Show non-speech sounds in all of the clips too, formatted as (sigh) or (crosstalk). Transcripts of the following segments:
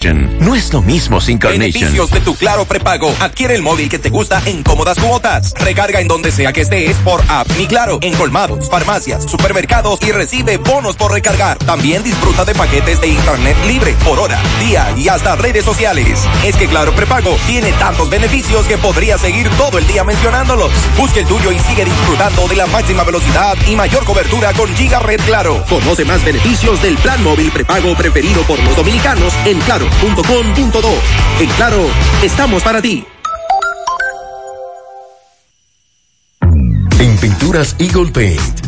No es lo mismo sin Carnation. Beneficios de tu Claro prepago. Adquiere el móvil que te gusta en cómodas cuotas. Recarga en donde sea que estés por app Mi Claro en colmados, farmacias, supermercados y recibe bonos por recargar. También disfruta de paquetes de internet libre por hora, día y hasta redes sociales. Es que Claro prepago tiene tantos beneficios que podría seguir todo el día mencionándolos. Busque el tuyo y sigue disfrutando de la máxima velocidad y mayor cobertura con Giga Red Claro. Conoce más beneficios del plan móvil prepago preferido por los dominicanos en Claro claro.com.do. En Claro, estamos para ti. En Pinturas Eagle Paint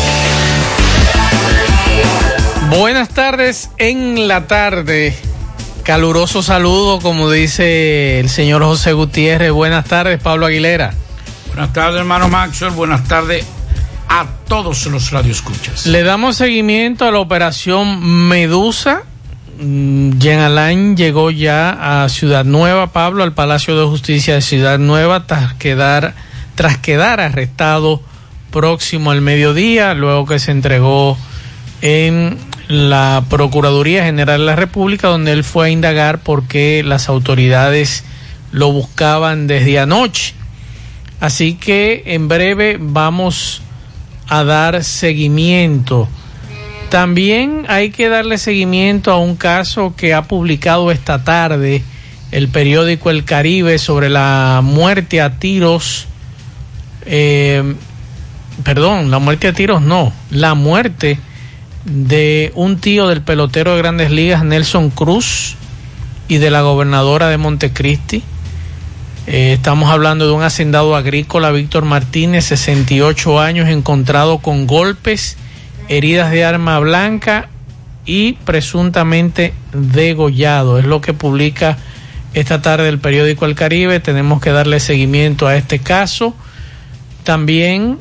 Buenas tardes en la tarde. Caluroso saludo, como dice el señor José Gutiérrez. Buenas tardes, Pablo Aguilera. Buenas tardes, hermano Maxwell. Buenas tardes a todos los radioescuchas. Le damos seguimiento a la operación Medusa. Mm, Jean Alain llegó ya a Ciudad Nueva, Pablo, al Palacio de Justicia de Ciudad Nueva, tras quedar, tras quedar arrestado próximo al mediodía, luego que se entregó en la Procuraduría General de la República, donde él fue a indagar por qué las autoridades lo buscaban desde anoche. Así que en breve vamos a dar seguimiento. También hay que darle seguimiento a un caso que ha publicado esta tarde el periódico El Caribe sobre la muerte a tiros. Eh, perdón, la muerte a tiros no, la muerte de un tío del pelotero de grandes ligas, Nelson Cruz, y de la gobernadora de Montecristi. Eh, estamos hablando de un hacendado agrícola, Víctor Martínez, 68 años, encontrado con golpes, heridas de arma blanca y presuntamente degollado. Es lo que publica esta tarde el periódico El Caribe. Tenemos que darle seguimiento a este caso. También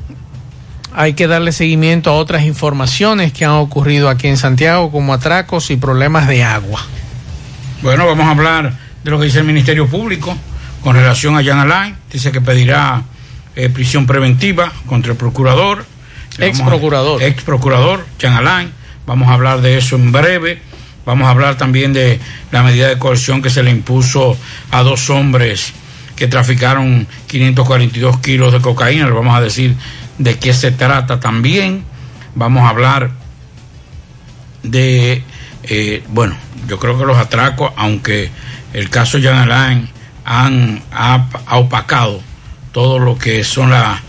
hay que darle seguimiento a otras informaciones que han ocurrido aquí en Santiago, como atracos y problemas de agua. Bueno, vamos a hablar de lo que dice el Ministerio Público con relación a Jan Alain. Dice que pedirá eh, prisión preventiva contra el procurador. Ex procurador. Ex procurador, Jan Alain. Vamos a hablar de eso en breve. Vamos a hablar también de la medida de coerción que se le impuso a dos hombres que traficaron 542 kilos de cocaína. Le vamos a decir de qué se trata también. Vamos a hablar de, eh, bueno, yo creo que los atracos, aunque el caso Jan Alain han ha, opacado todo lo que son la,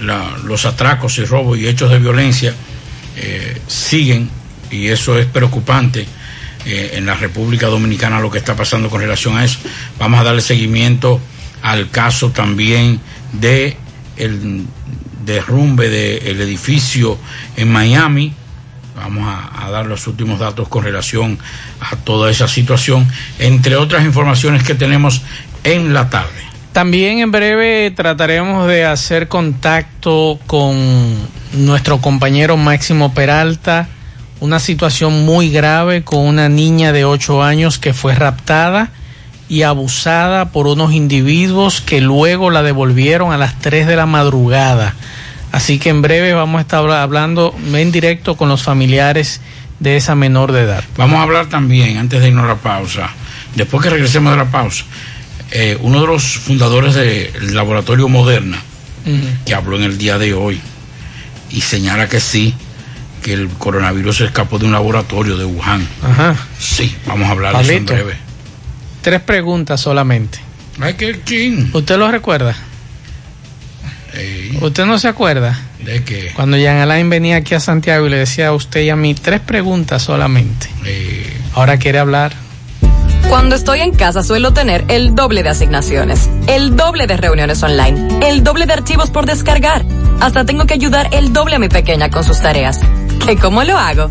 la, los atracos y robos y hechos de violencia, eh, siguen, y eso es preocupante eh, en la República Dominicana lo que está pasando con relación a eso. Vamos a darle seguimiento al caso también de el derrumbe del edificio en Miami, Vamos a, a, dar los últimos datos con relación a toda esa situación, entre otras informaciones que tenemos en la tarde. También en breve trataremos de hacer contacto con nuestro compañero Máximo Peralta, una situación muy grave con una niña de 8 años que fue raptada y abusada por unos individuos que luego la devolvieron a las 3 de la madrugada. Así que en breve vamos a estar hablando en directo con los familiares de esa menor de edad. Vamos a hablar también, antes de irnos a la pausa, después que regresemos de la pausa, eh, uno de los fundadores del laboratorio Moderna, uh -huh. que habló en el día de hoy y señala que sí, que el coronavirus se escapó de un laboratorio de Wuhan. Ajá. Sí, vamos a hablar de eso en breve. Tres preguntas solamente. Ay, qué. ¿Usted lo recuerda? ¿Usted no se acuerda? ¿De qué? Cuando Jean Alain venía aquí a Santiago y le decía a usted y a mí tres preguntas solamente. Eh, Ahora quiere hablar. Cuando estoy en casa suelo tener el doble de asignaciones, el doble de reuniones online, el doble de archivos por descargar. Hasta tengo que ayudar el doble a mi pequeña con sus tareas. ¿Y cómo lo hago?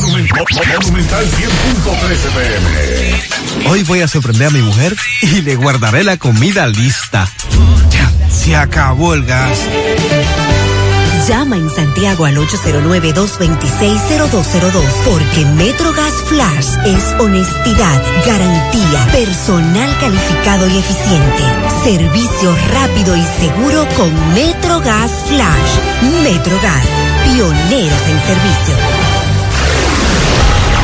Monumental 100.13 pm. Hoy voy a sorprender a mi mujer y le guardaré la comida lista. Se acabó el gas. Llama en Santiago al 809-226-0202 porque MetroGas Flash es honestidad, garantía, personal calificado y eficiente, servicio rápido y seguro con MetroGas Flash. MetroGas, pioneros en servicio.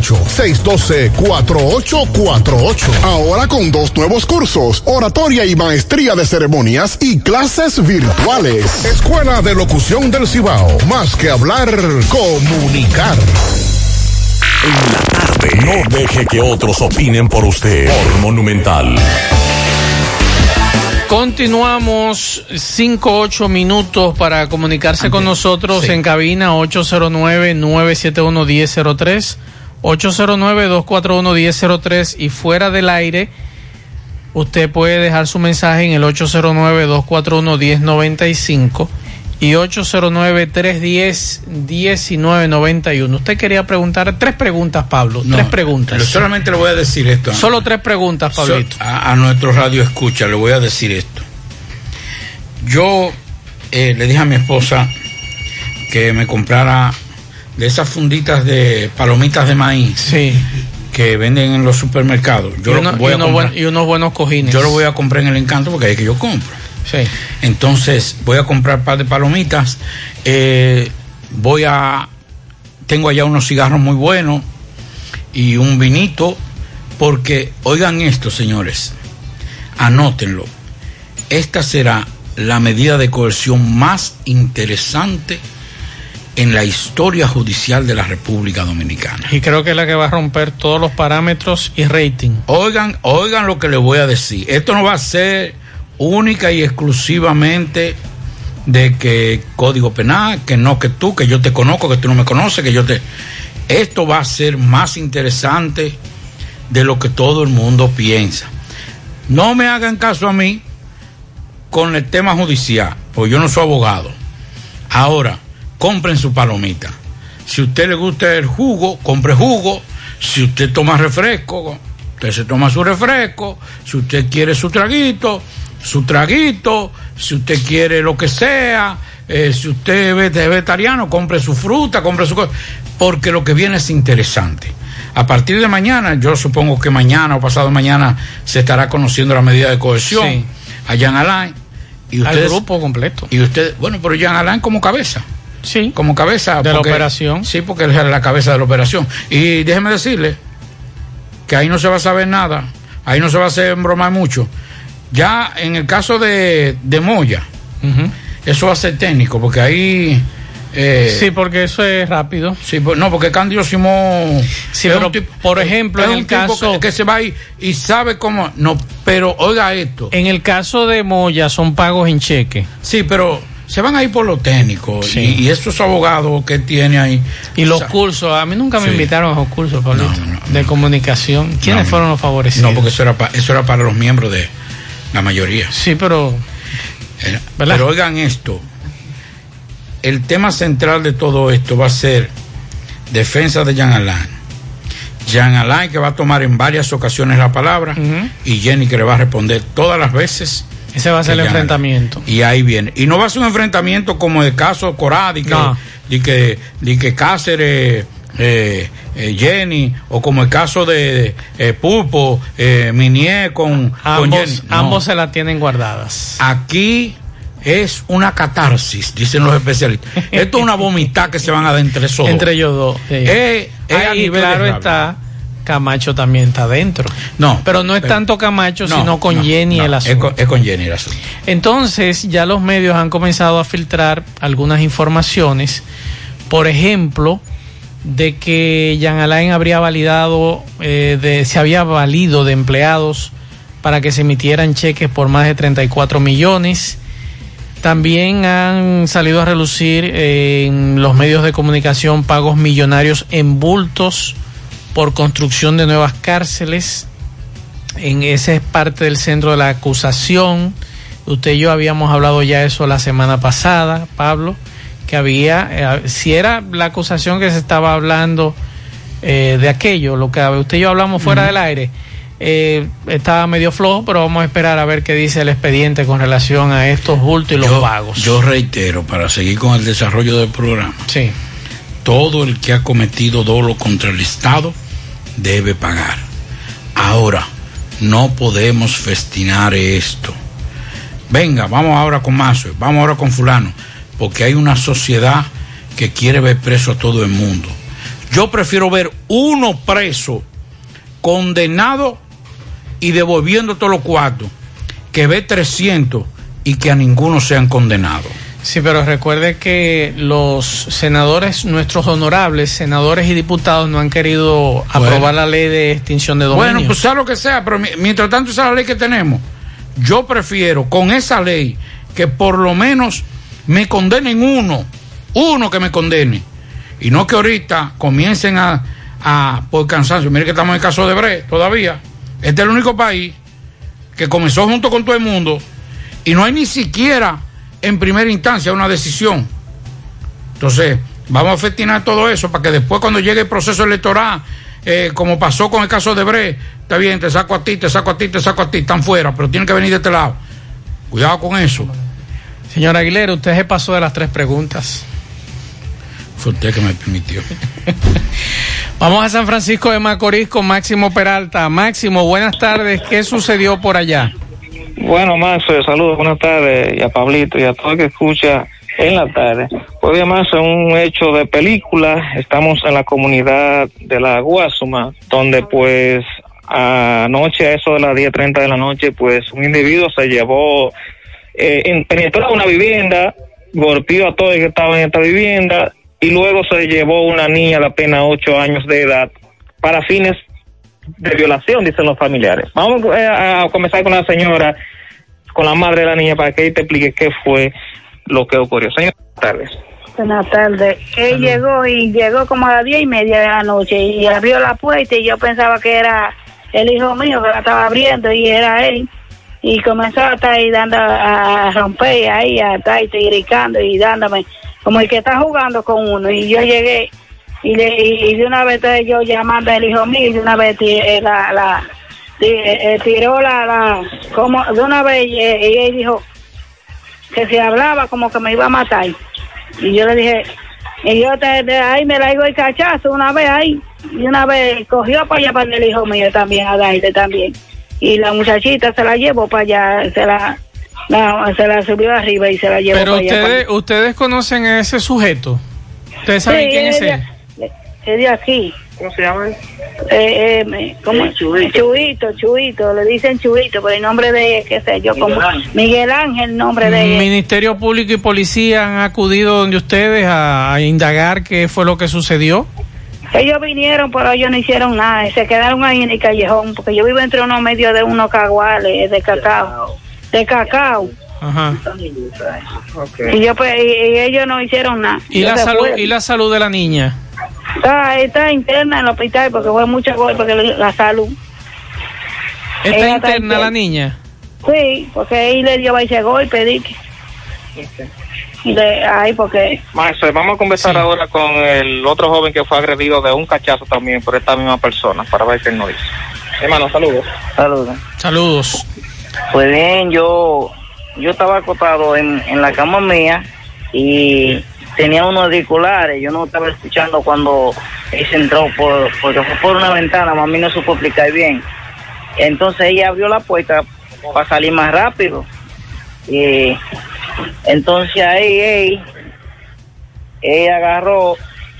848-612-4848. Ahora con dos nuevos cursos, oratoria y maestría de ceremonias y clases virtuales. Escuela de Locución del Cibao. Más que hablar, comunicar. En la tarde. No deje que otros opinen por usted. Por Monumental. Continuamos 5 8 minutos para comunicarse con nosotros sí. en cabina 809-971-1003, 809-241-1003 y fuera del aire usted puede dejar su mensaje en el 809-241-1095 y 809-310-1991. Usted quería preguntar tres preguntas, Pablo, No, tres preguntas. solamente le voy a decir esto. Solo tres preguntas, Pablito. So- a, a nuestro radio escucha, le voy a decir esto. Yo eh, le dije a mi esposa que me comprara de esas funditas de palomitas de maíz que venden en los supermercados. Yo y, uno- voy y a buen- y unos buenos cojines. Yo lo voy a comprar en el encanto porque es que yo compro. Sí. Entonces voy a comprar un par de palomitas. eh, voy a. Tengo allá unos cigarros muy buenos y un vinito. Porque, oigan esto, señores. Anótenlo. Esta será la medida de coerción más interesante en la historia judicial de la República Dominicana. Y creo que es la que va a romper todos los parámetros y rating. Oigan, oigan lo que les voy a decir. Esto no va a ser única y exclusivamente de que código penal, que no que tú, que yo te conozco, que tú no me conoces, que yo te... Esto va a ser más interesante de lo que todo el mundo piensa. No me hagan caso a mí con el tema judicial, porque yo no soy abogado. Ahora, compren su palomita. Si a usted le gusta el jugo, compre jugo. Si usted toma refresco, usted se toma su refresco. Si usted quiere su traguito, su traguito. Si usted quiere lo que sea. eh, si usted es vege- vegetariano, compre su fruta, compre su cosa. Porque lo que viene es interesante. A partir de mañana, yo supongo que mañana o pasado mañana se estará conociendo la medida de cohesión Sí. allá en Alain. Y Al ustedes, grupo completo. y usted, bueno, pero Jean Alain como cabeza. Sí. Como cabeza. De la operación. Sí, porque él es la cabeza de la operación. Y déjeme decirle que ahí no se va a saber nada. Ahí no se va a hacer broma mucho. Ya en el caso de, de Moya, eso va a ser técnico, porque ahí. eh, Sí, porque eso es rápido. Sí, pues, no, porque Candido Simón. Sí, pero un tipo- por ejemplo, es en un el tipo caso- Que, que se va ahí y sabe cómo. No, pero oiga esto. En el caso de Moya son pagos en cheque. Sí, pero se van ahí por lo técnico. Sí. Y, y esos abogados que tiene ahí. Y los cursos, a mí nunca me Sí. invitaron a esos cursos, Pablito, de comunicación. ¿Quiénes fueron los favorecidos? No, porque eso era, pa- eso era para los miembros de la mayoría. Sí, pero. Pero oigan esto. El tema central de todo esto va a ser defensa de Jean Alain. Jean Alain que va a tomar en varias ocasiones la palabra y Jenny que le va a responder todas las veces. Ese va a ser que el enfrentamiento. y ahí viene. Y no va a ser un enfrentamiento como el caso que, No. di que, di que Cáceres, eh, eh, Jenny, o como el caso de eh, Pulpo, eh, Minier con, con Ambos, Jenny. No. ambos se la tienen guardadas. Aquí es una catarsis, dicen los especialistas. (laughs) Esto es una vomitada que se van a dar entre esos. Entre ellos dos. sí. Claro está, Camacho también está dentro. No. Pero no es pero- tanto Camacho, No, sino con no, Jenny no, el es asunto. con- es con Jenny el asunto. Entonces, ya los medios han comenzado a filtrar algunas informaciones. Por ejemplo, de que Jean Alain habría validado, eh, de, se había valido de empleados para que se emitieran cheques por más de 34 millones. También han salido a relucir eh, en los medios de comunicación pagos millonarios en bultos por construcción de nuevas cárceles. En ese es parte del centro de la acusación. Usted y yo habíamos hablado ya eso la semana pasada, Pablo, que había, eh, si era la acusación que se estaba hablando eh, de aquello, lo que usted y yo hablamos fuera del aire, eh, estaba medio flojo, pero vamos a esperar a ver qué dice el expediente con relación a estos bultos y los yo, pagos. yo reitero, para seguir con el desarrollo del programa, Sí. todo el que ha cometido dolo contra el Estado debe pagar. Ahora, no podemos festinar esto. Venga, vamos ahora con Mazo, vamos ahora con fulano, porque hay una sociedad que quiere ver preso a todo el mundo. Yo prefiero ver uno preso, condenado y devolviendo todos los cuartos, que ver 300 y que a ninguno sean condenados. Sí, pero recuerde que los senadores, nuestros honorables senadores y diputados no han querido aprobar la ley de extinción de dominio. Bueno, pues sea lo que sea, pero mi- mientras tanto esa es la ley que tenemos. Yo prefiero con esa ley que por lo menos me condenen uno, uno que me condene. Y no que ahorita comiencen a, a por cansancio. Mire que estamos en el caso de Bre todavía. Este es el único país que comenzó junto con todo el mundo y no hay ni siquiera en primera instancia una decisión. Entonces, vamos a festinar todo eso para que después cuando llegue el proceso electoral, eh, como pasó con el caso de Bre, está bien, te saco a ti, te saco a ti, te saco a ti, están fuera, pero tienen que venir de este lado. Cuidado con eso. Señor Aguilera, usted se pasó de las tres preguntas. Fue usted que me permitió. (laughs) Vamos a San Francisco de Macorís con Máximo Peralta. Máximo, buenas tardes. ¿Qué sucedió por allá? Bueno, Max, eh, saludos, buenas tardes, y a Pablito y a todo el que escucha en la tarde. Pues bien, Max, un hecho de película, estamos en la comunidad de la Guasuma, donde pues anoche, a eso de las 10.30 de la noche, pues un individuo se llevó, eh, en- penetró una vivienda, golpeó a todo el que estaba en esta vivienda, y luego se llevó una niña de apenas 8 años de edad para fines de violación, dicen los familiares. Vamos eh, a comenzar con la señora, con la madre de la niña, para que ella te explique qué fue lo que ocurrió. Señora, buenas tardes. Buenas tardes. Él llegó y llegó como a las diez y media de la noche y abrió la puerta y yo pensaba que era el hijo mío que la estaba abriendo y era él. Y comenzó a estar ahí dando a, romper ahí, a estar ahí gritando y dándome como el que está jugando con uno. Y yo llegué y, le, y, de una vez yo llamando al hijo mío y de una vez eh, la, la, ti- eh, tiró la, la, como de una vez eh, y él dijo que si hablaba como que me iba a matar. Y yo le dije, y yo te, de ahí me la digo el cachazo una vez ahí, y una vez cogió para allá para el hijo mío también, a darle también. Y la muchachita se la llevó para allá, se la, se la subió arriba y se la llevó Pero para allá. ustedes, ustedes conocen a ese sujeto. ¿Ustedes saben Sí, quién es de- él? Es de aquí. ¿Cómo se llama? Eh, eh, ¿cómo? Chuito. Chuito, le dicen Chuito, pero el nombre de qué sé yo, como Miguel Ángel, el nombre de. Ministerio Público y Policía han acudido donde ustedes a, a indagar qué fue lo que sucedió. Ellos vinieron, pero ellos no hicieron nada. Se quedaron ahí en el callejón, porque yo vivo entre unos medios de unos caguales de cacao. De cacao. Ajá. Y, yo, pues, y, y ellos no hicieron nada. ¿Y Yo la, salud, fue. ¿Y la salud de la niña? Está, está interna en el hospital porque fue mucho golpe que le- la salud. ¿Está Ella interna la niña? Sí, porque ahí le dio ese golpe, dique. Y le, ahí porque... Maestro, vamos a conversar ahora con el otro joven que fue agredido de un cachazo también por esta misma persona, para ver qué él nos dice. Hermano, saludos. Saludos. Saludos. Pues bien, yo yo estaba acostado en, en la cama mía y tenía unos auriculares. Yo no estaba escuchando cuando se entró por, porque fue por una ventana, mami no supo explicar bien. Entonces ella abrió la puerta para salir más rápido. Y entonces ahí ella agarró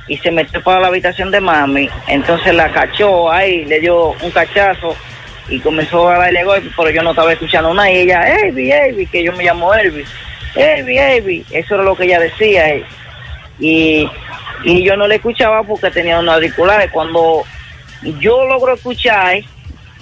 y se metió para la habitación de mami. Entonces la cachó ahí, le dio un cachazo y comenzó a darle golpe, pero yo no estaba escuchando nada. Y ella, Elvi, Elvi, que yo me llamo Elvi. Elvi, Elvi. Eso era lo que ella decía. Y, y yo no le escuchaba porque tenía unos auriculares. Cuando yo logro escuchar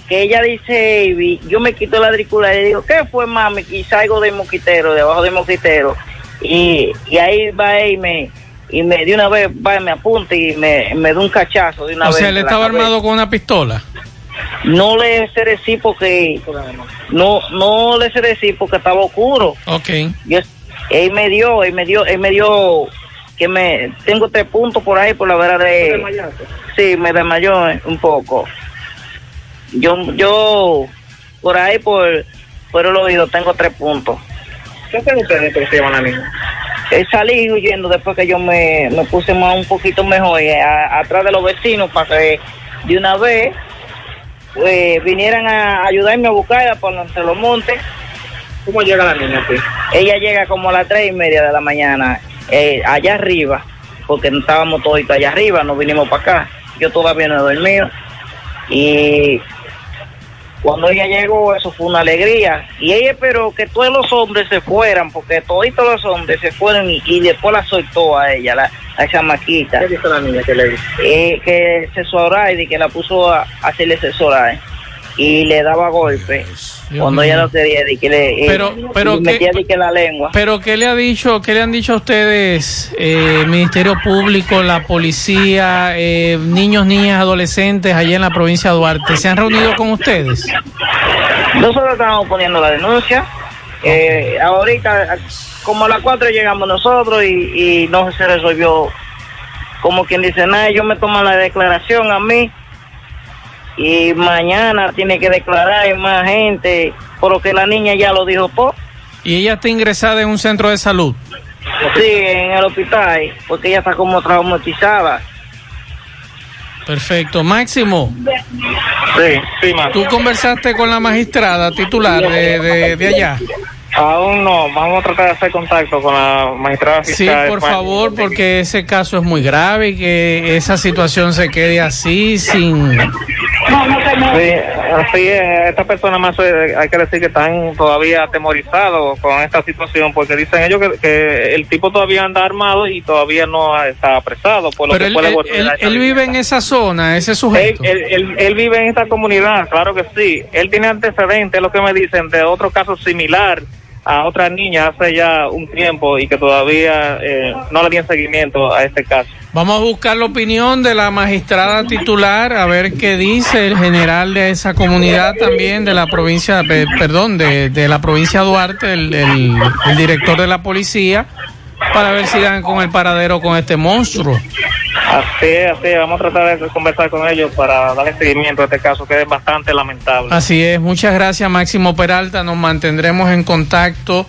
que ella dice yo me quito el auricular y digo, ¿qué fue mami? Y salgo del mosquitero, debajo del mosquitero. Y, y ahí va él y me, y me de una vez va y me apunta y me, me da un cachazo de una O vez. sea, en él estaba armado con una pistola. No le sé decir porque no no le sé decir porque estaba oscuro. Ok. Yo, él me dio, él me dio, él me dio que me tengo tres puntos por ahí por la verdad de sí me desmayó un poco. Yo yo por ahí por por el oído tengo tres puntos. ¿Qué ustedes que se llaman a la niña? Eh, salí huyendo después que yo me, me puse más un poquito mejor eh, a- atrás de los vecinos para que de una vez eh, vinieran a ayudarme a buscarla por entre los montes. ¿Cómo llega la niña aquí? Ella llega como a las tres y media de la mañana, eh, allá arriba. porque estábamos todos allá arriba, no vinimos para acá. Yo todavía no he dormido. Y cuando ella llegó, eso fue una alegría. Y ella esperó que todos los hombres se fueran, porque todos los hombres se fueron y, y después la soltó a ella, la, a esa maquita. ¿Qué dijo la niña que le dijo? Eh, que oral y que la puso a, a hacerle. Y le daba golpes cuando ella no quería, y que le, eh, Pero- pero y metía que- que la lengua. Pero ¿qué le ha dicho, qué le han dicho a ustedes, eh, el Ministerio Público, la policía, eh, niños, niñas, adolescentes allá en la provincia de Duarte? ¿Se han reunido con ustedes? Nosotros estamos poniendo la denuncia. Eh, ahorita, como a las 4 llegamos nosotros y, y no se resolvió. Como quien dice, nada, ellos me toman la declaración a mí y mañana tiene que declarar más gente, porque la niña ya lo dijo todo. Y ella está ingresada en un centro de salud. Sí, en el hospital, porque ella está como traumatizada. Perfecto. Máximo, Sí, sí, tú conversaste con la magistrada titular de, de- de allá. Aún no, vamos a tratar de hacer contacto con la magistrada Sí, fiscal. por favor, porque ese caso es muy grave y que esa situación se quede así sin... Sí, así es. Estas personas más eh, hay que decir que están todavía atemorizados con esta situación porque dicen ellos que, que el tipo todavía anda armado y todavía no está apresado. Por lo Pero que él, puede él- volver él- él vive en esa zona, ese sujeto. Él, él- él- él vive en esta comunidad, claro que sí. Él tiene antecedentes, lo que me dicen, de otro caso similar a otra niña hace ya un tiempo y que todavía eh, no le dieron seguimiento a este caso. Vamos a buscar la opinión de la magistrada titular, a ver qué dice el general de esa comunidad también de la provincia, pe- perdón, de, de la provincia Duarte, el- el director de la policía, para ver si dan con el paradero con este monstruo. Así es, así es. Vamos a tratar de conversar con ellos para darle seguimiento a este caso que es bastante lamentable. Así es, muchas gracias Máximo Peralta, nos mantendremos en contacto.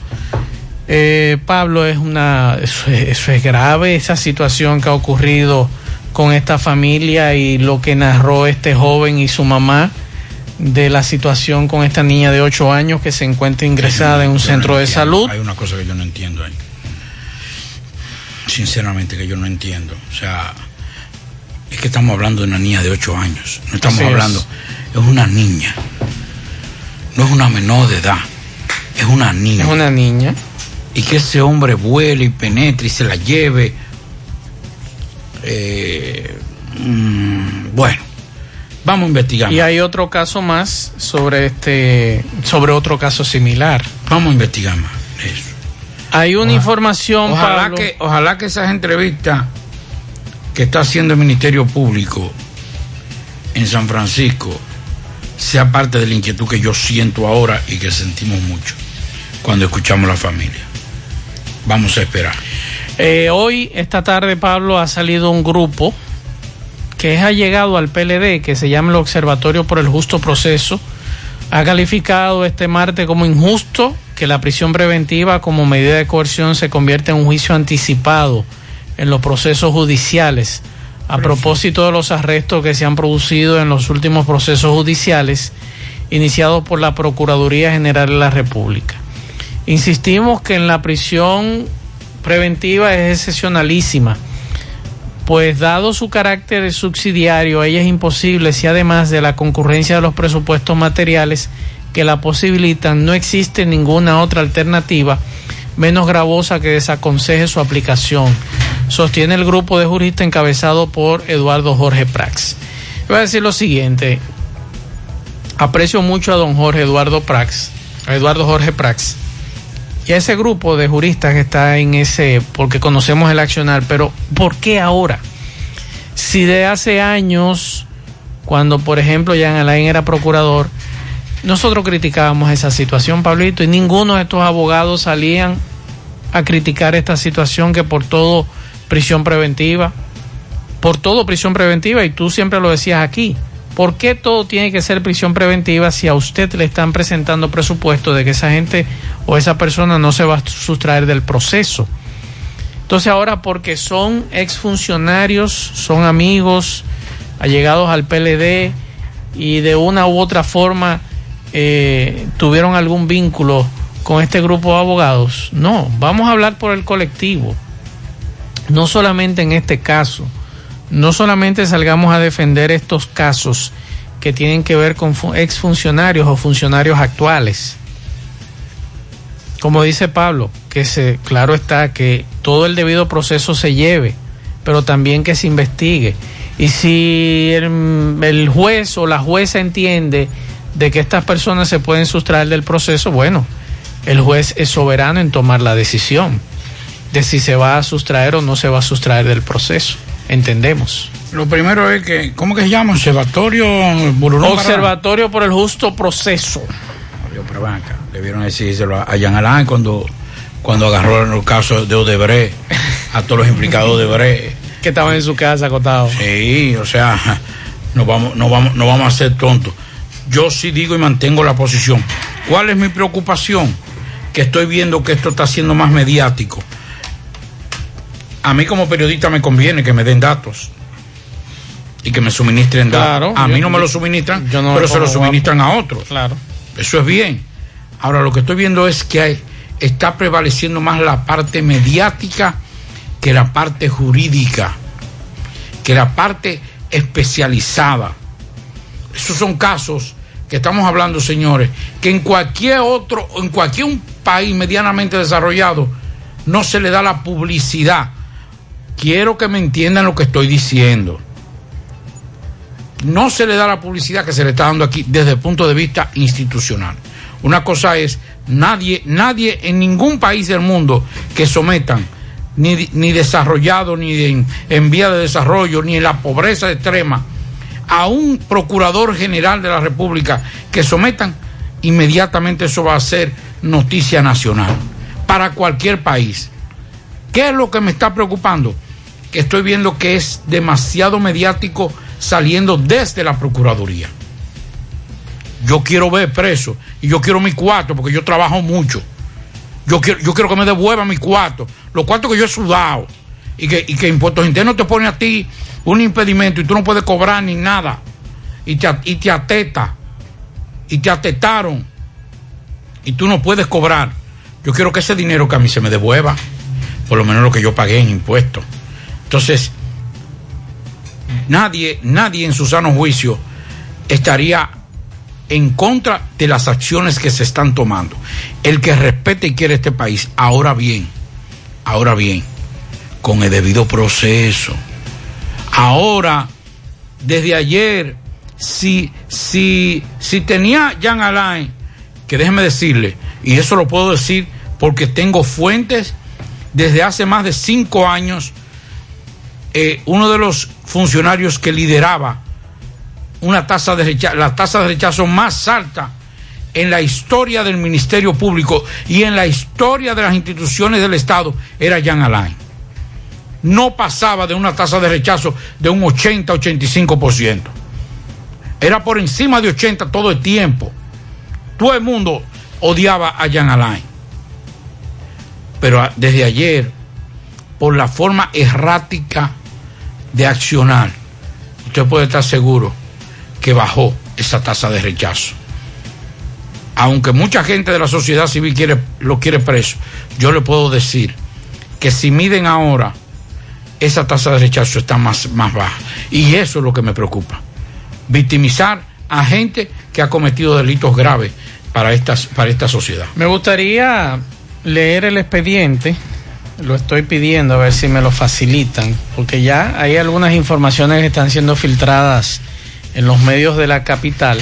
Eh, Pablo, es una, eso es, eso es grave, esa situación que ha ocurrido con esta familia y lo que narró este joven y su mamá de la situación con esta niña de 8 años que se encuentra ingresada en un centro de salud. Hay una cosa que yo no entiendo ahí. Sinceramente que yo no entiendo. O sea, es que estamos hablando de una niña de 8 años. No estamos Así hablando, es. una niña. No es una menor de edad. Es una niña. Es una niña. Y que ese hombre vuele y penetre y se la lleve. Eh, mm, bueno, vamos a investigar. Y hay otro caso más sobre este, sobre otro caso similar. Vamos a investigar más. Eso. Hay una información, Ojalá Pablo. que, ojalá que esas entrevistas que está haciendo el Ministerio Público en San Francisco sea parte de la inquietud que yo siento ahora y que sentimos mucho cuando escuchamos la familia. Vamos a esperar. Eh, hoy, esta tarde, Pablo, ha salido un grupo que ha llegado al PLD, que se llama el Observatorio por el Justo Proceso. Ha calificado este martes como injusto que la prisión preventiva como medida de coerción se convierta en un juicio anticipado en los procesos judiciales. A propósito de los arrestos que se han producido en los últimos procesos judiciales iniciados por la Procuraduría General de la República. Insistimos que en la prisión preventiva es excepcionalísima, pues dado su carácter subsidiario, ella es imposible si además de la concurrencia de los presupuestos materiales que la posibilitan, no existe ninguna otra alternativa menos gravosa que desaconseje su aplicación, sostiene el grupo de juristas encabezado por Eduardo Jorge Prax. Voy a decir lo siguiente, aprecio mucho a don Jorge Eduardo Prax, a Eduardo Jorge Prax, y a ese grupo de juristas que está en ese, porque conocemos el accionar, pero ¿por qué ahora? Si de hace años, cuando por ejemplo Jean Alain era procurador, nosotros criticábamos esa situación, Pablito, y ninguno de estos abogados salían a criticar esta situación que por todo prisión preventiva, por todo prisión preventiva, y tú siempre lo decías aquí, ¿por qué todo tiene que ser prisión preventiva si a usted le están presentando presupuesto de que esa gente o esa persona no se va a sustraer del proceso? Entonces ahora porque son exfuncionarios, son amigos, allegados al PLD y de una u otra forma eh, tuvieron algún vínculo con este grupo de abogados. No, vamos a hablar por el colectivo. no solamente en este caso, no solamente salgamos a defender estos casos que tienen que ver con exfuncionarios o funcionarios actuales. Como dice Pablo, que se, claro está que todo el debido proceso se lleve, pero también que se investigue. Y si el, el juez o la jueza entiende de que estas personas se pueden sustraer del proceso, bueno, el juez es soberano en tomar la decisión de si se va a sustraer o no se va a sustraer del proceso. Entendemos. Lo primero es que, ¿cómo que se llama? Observatorio Observatorio por el justo proceso. Pero acá, debieron decírselo a Jan Alain cuando, cuando agarró el caso de Odebrecht, a todos los implicados de Odebrecht. (laughs) Que estaban en su casa acotados. Sí, o sea, no vamos, no vamos, no vamos a ser tontos. Yo sí digo y mantengo la posición. ¿Cuál es mi preocupación? Que estoy viendo que esto está siendo más mediático a mí como periodista me conviene que me den datos y que me suministren datos. a mí no me lo suministran, pero se lo suministran a otros. Claro. Eso es bien. Ahora lo que estoy viendo es que está prevaleciendo más la parte mediática que la parte jurídica, que la parte especializada. Esos son casos que estamos hablando, señores, que en cualquier otro, en cualquier país medianamente desarrollado, no se le da la publicidad quiero que me entiendan lo que estoy diciendo. No se le da la publicidad que se le está dando aquí desde el punto de vista institucional. Una cosa es, nadie, nadie en ningún país del mundo que sometan, ni, ni desarrollado, ni en, en vía de desarrollo, ni en la pobreza extrema, a un procurador general de la República que sometan, inmediatamente eso va a ser noticia nacional para cualquier país. ¿Qué es lo que me está preocupando? que estoy viendo que es demasiado mediático saliendo desde la Procuraduría. Yo quiero ver preso y yo quiero mi cuarto porque yo trabajo mucho. Yo quiero, yo quiero que me devuelvan mi cuarto, los cuartos que yo he sudado y que, y que Impuestos Internos te pone a ti un impedimento y tú no puedes cobrar ni nada y te, y te ateta y te atetaron y tú no puedes cobrar. Yo quiero que ese dinero que a mí se me devuelva, por lo menos lo que yo pagué en impuestos. Entonces, nadie, nadie en su sano juicio estaría en contra de las acciones que se están tomando. El que respete y quiere este país, ahora bien, ahora bien, con el debido proceso. Ahora, desde ayer, si, si, si tenía Jean Alain, que déjeme decirle, y eso lo puedo decir porque tengo fuentes desde hace más de cinco años eh, uno de los funcionarios que lideraba una tasa de rechazo, la tasa de rechazo más alta en la historia del Ministerio Público y en la historia de las instituciones del Estado era Jean Alain. No pasaba de una tasa de rechazo de un 80-85%. Era por encima de 80 todo el tiempo. Todo el mundo odiaba a Jean Alain. Pero desde ayer, por la forma errática de accionar, usted puede estar seguro que bajó esa tasa de rechazo. Aunque mucha gente de la sociedad civil quiere, lo quiere preso, yo le puedo decir que si miden ahora, esa tasa de rechazo está más, más baja. Y eso es lo que me preocupa. Victimizar a gente que ha cometido delitos graves para, estas, para esta sociedad. Me gustaría leer el expediente lo estoy pidiendo a ver si me lo facilitan, porque ya hay algunas informaciones que están siendo filtradas en los medios de la capital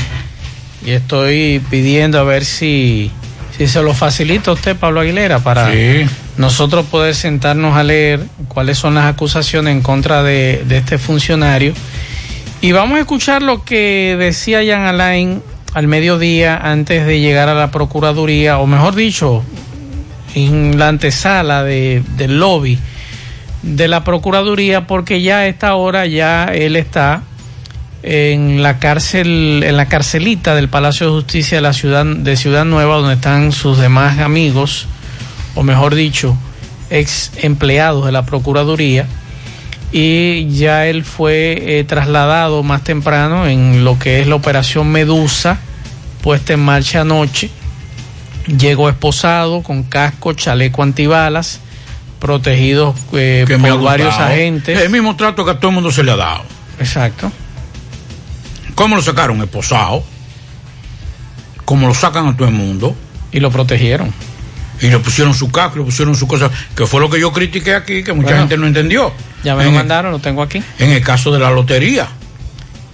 y estoy pidiendo a ver si, si se lo facilita usted, Pablo Aguilera, para nosotros poder sentarnos a leer cuáles son las acusaciones en contra de, este funcionario. Y vamos a escuchar lo que decía Jan Alain al mediodía antes de llegar a la Procuraduría, o mejor dicho, en la antesala de, del lobby de la Procuraduría porque ya a esta hora ya él está en la cárcel, en la carcelita del Palacio de Justicia de la ciudad de Ciudad Nueva, donde están sus demás amigos, o mejor dicho, ex empleados de la Procuraduría, y ya él fue eh, trasladado más temprano en lo que es la operación Medusa, puesta en marcha anoche Llegó esposado con casco, chaleco antibalas, protegidos eh, por varios agentes. El mismo trato que a todo el mundo se le ha dado. Exacto. ¿Cómo lo sacaron? Esposado. Como lo sacan a todo el mundo. Y lo protegieron. Y le pusieron su casco, le pusieron su cosa, que fue lo que yo critiqué aquí, que mucha Bueno. gente no entendió. Ya me en lo el- mandaron, lo tengo aquí. En el caso de la lotería.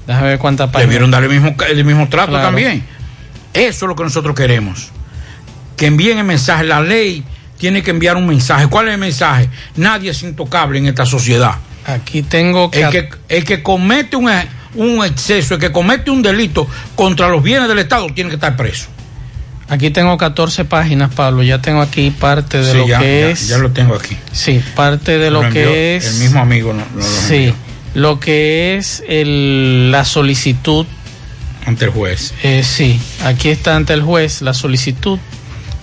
Déjame ver cuántas páginas. Debieron dar el mismo, el mismo trato Claro. también. Eso es lo que nosotros queremos. Que envíen el mensaje. La ley tiene que enviar un mensaje. ¿Cuál es el mensaje? Nadie es intocable en esta sociedad. Aquí tengo que... El que, el que comete un, un exceso, el que comete un delito contra los bienes del Estado, tiene que estar preso. Aquí tengo 14 páginas, Pablo. Ya tengo aquí parte de Sí, lo ya, que ya- es. ya lo tengo aquí. Sí, parte de lo, que es. El mismo amigo no, no lo Sí, envió lo que es el, la solicitud. ante el juez. Eh, sí, aquí está ante el juez la solicitud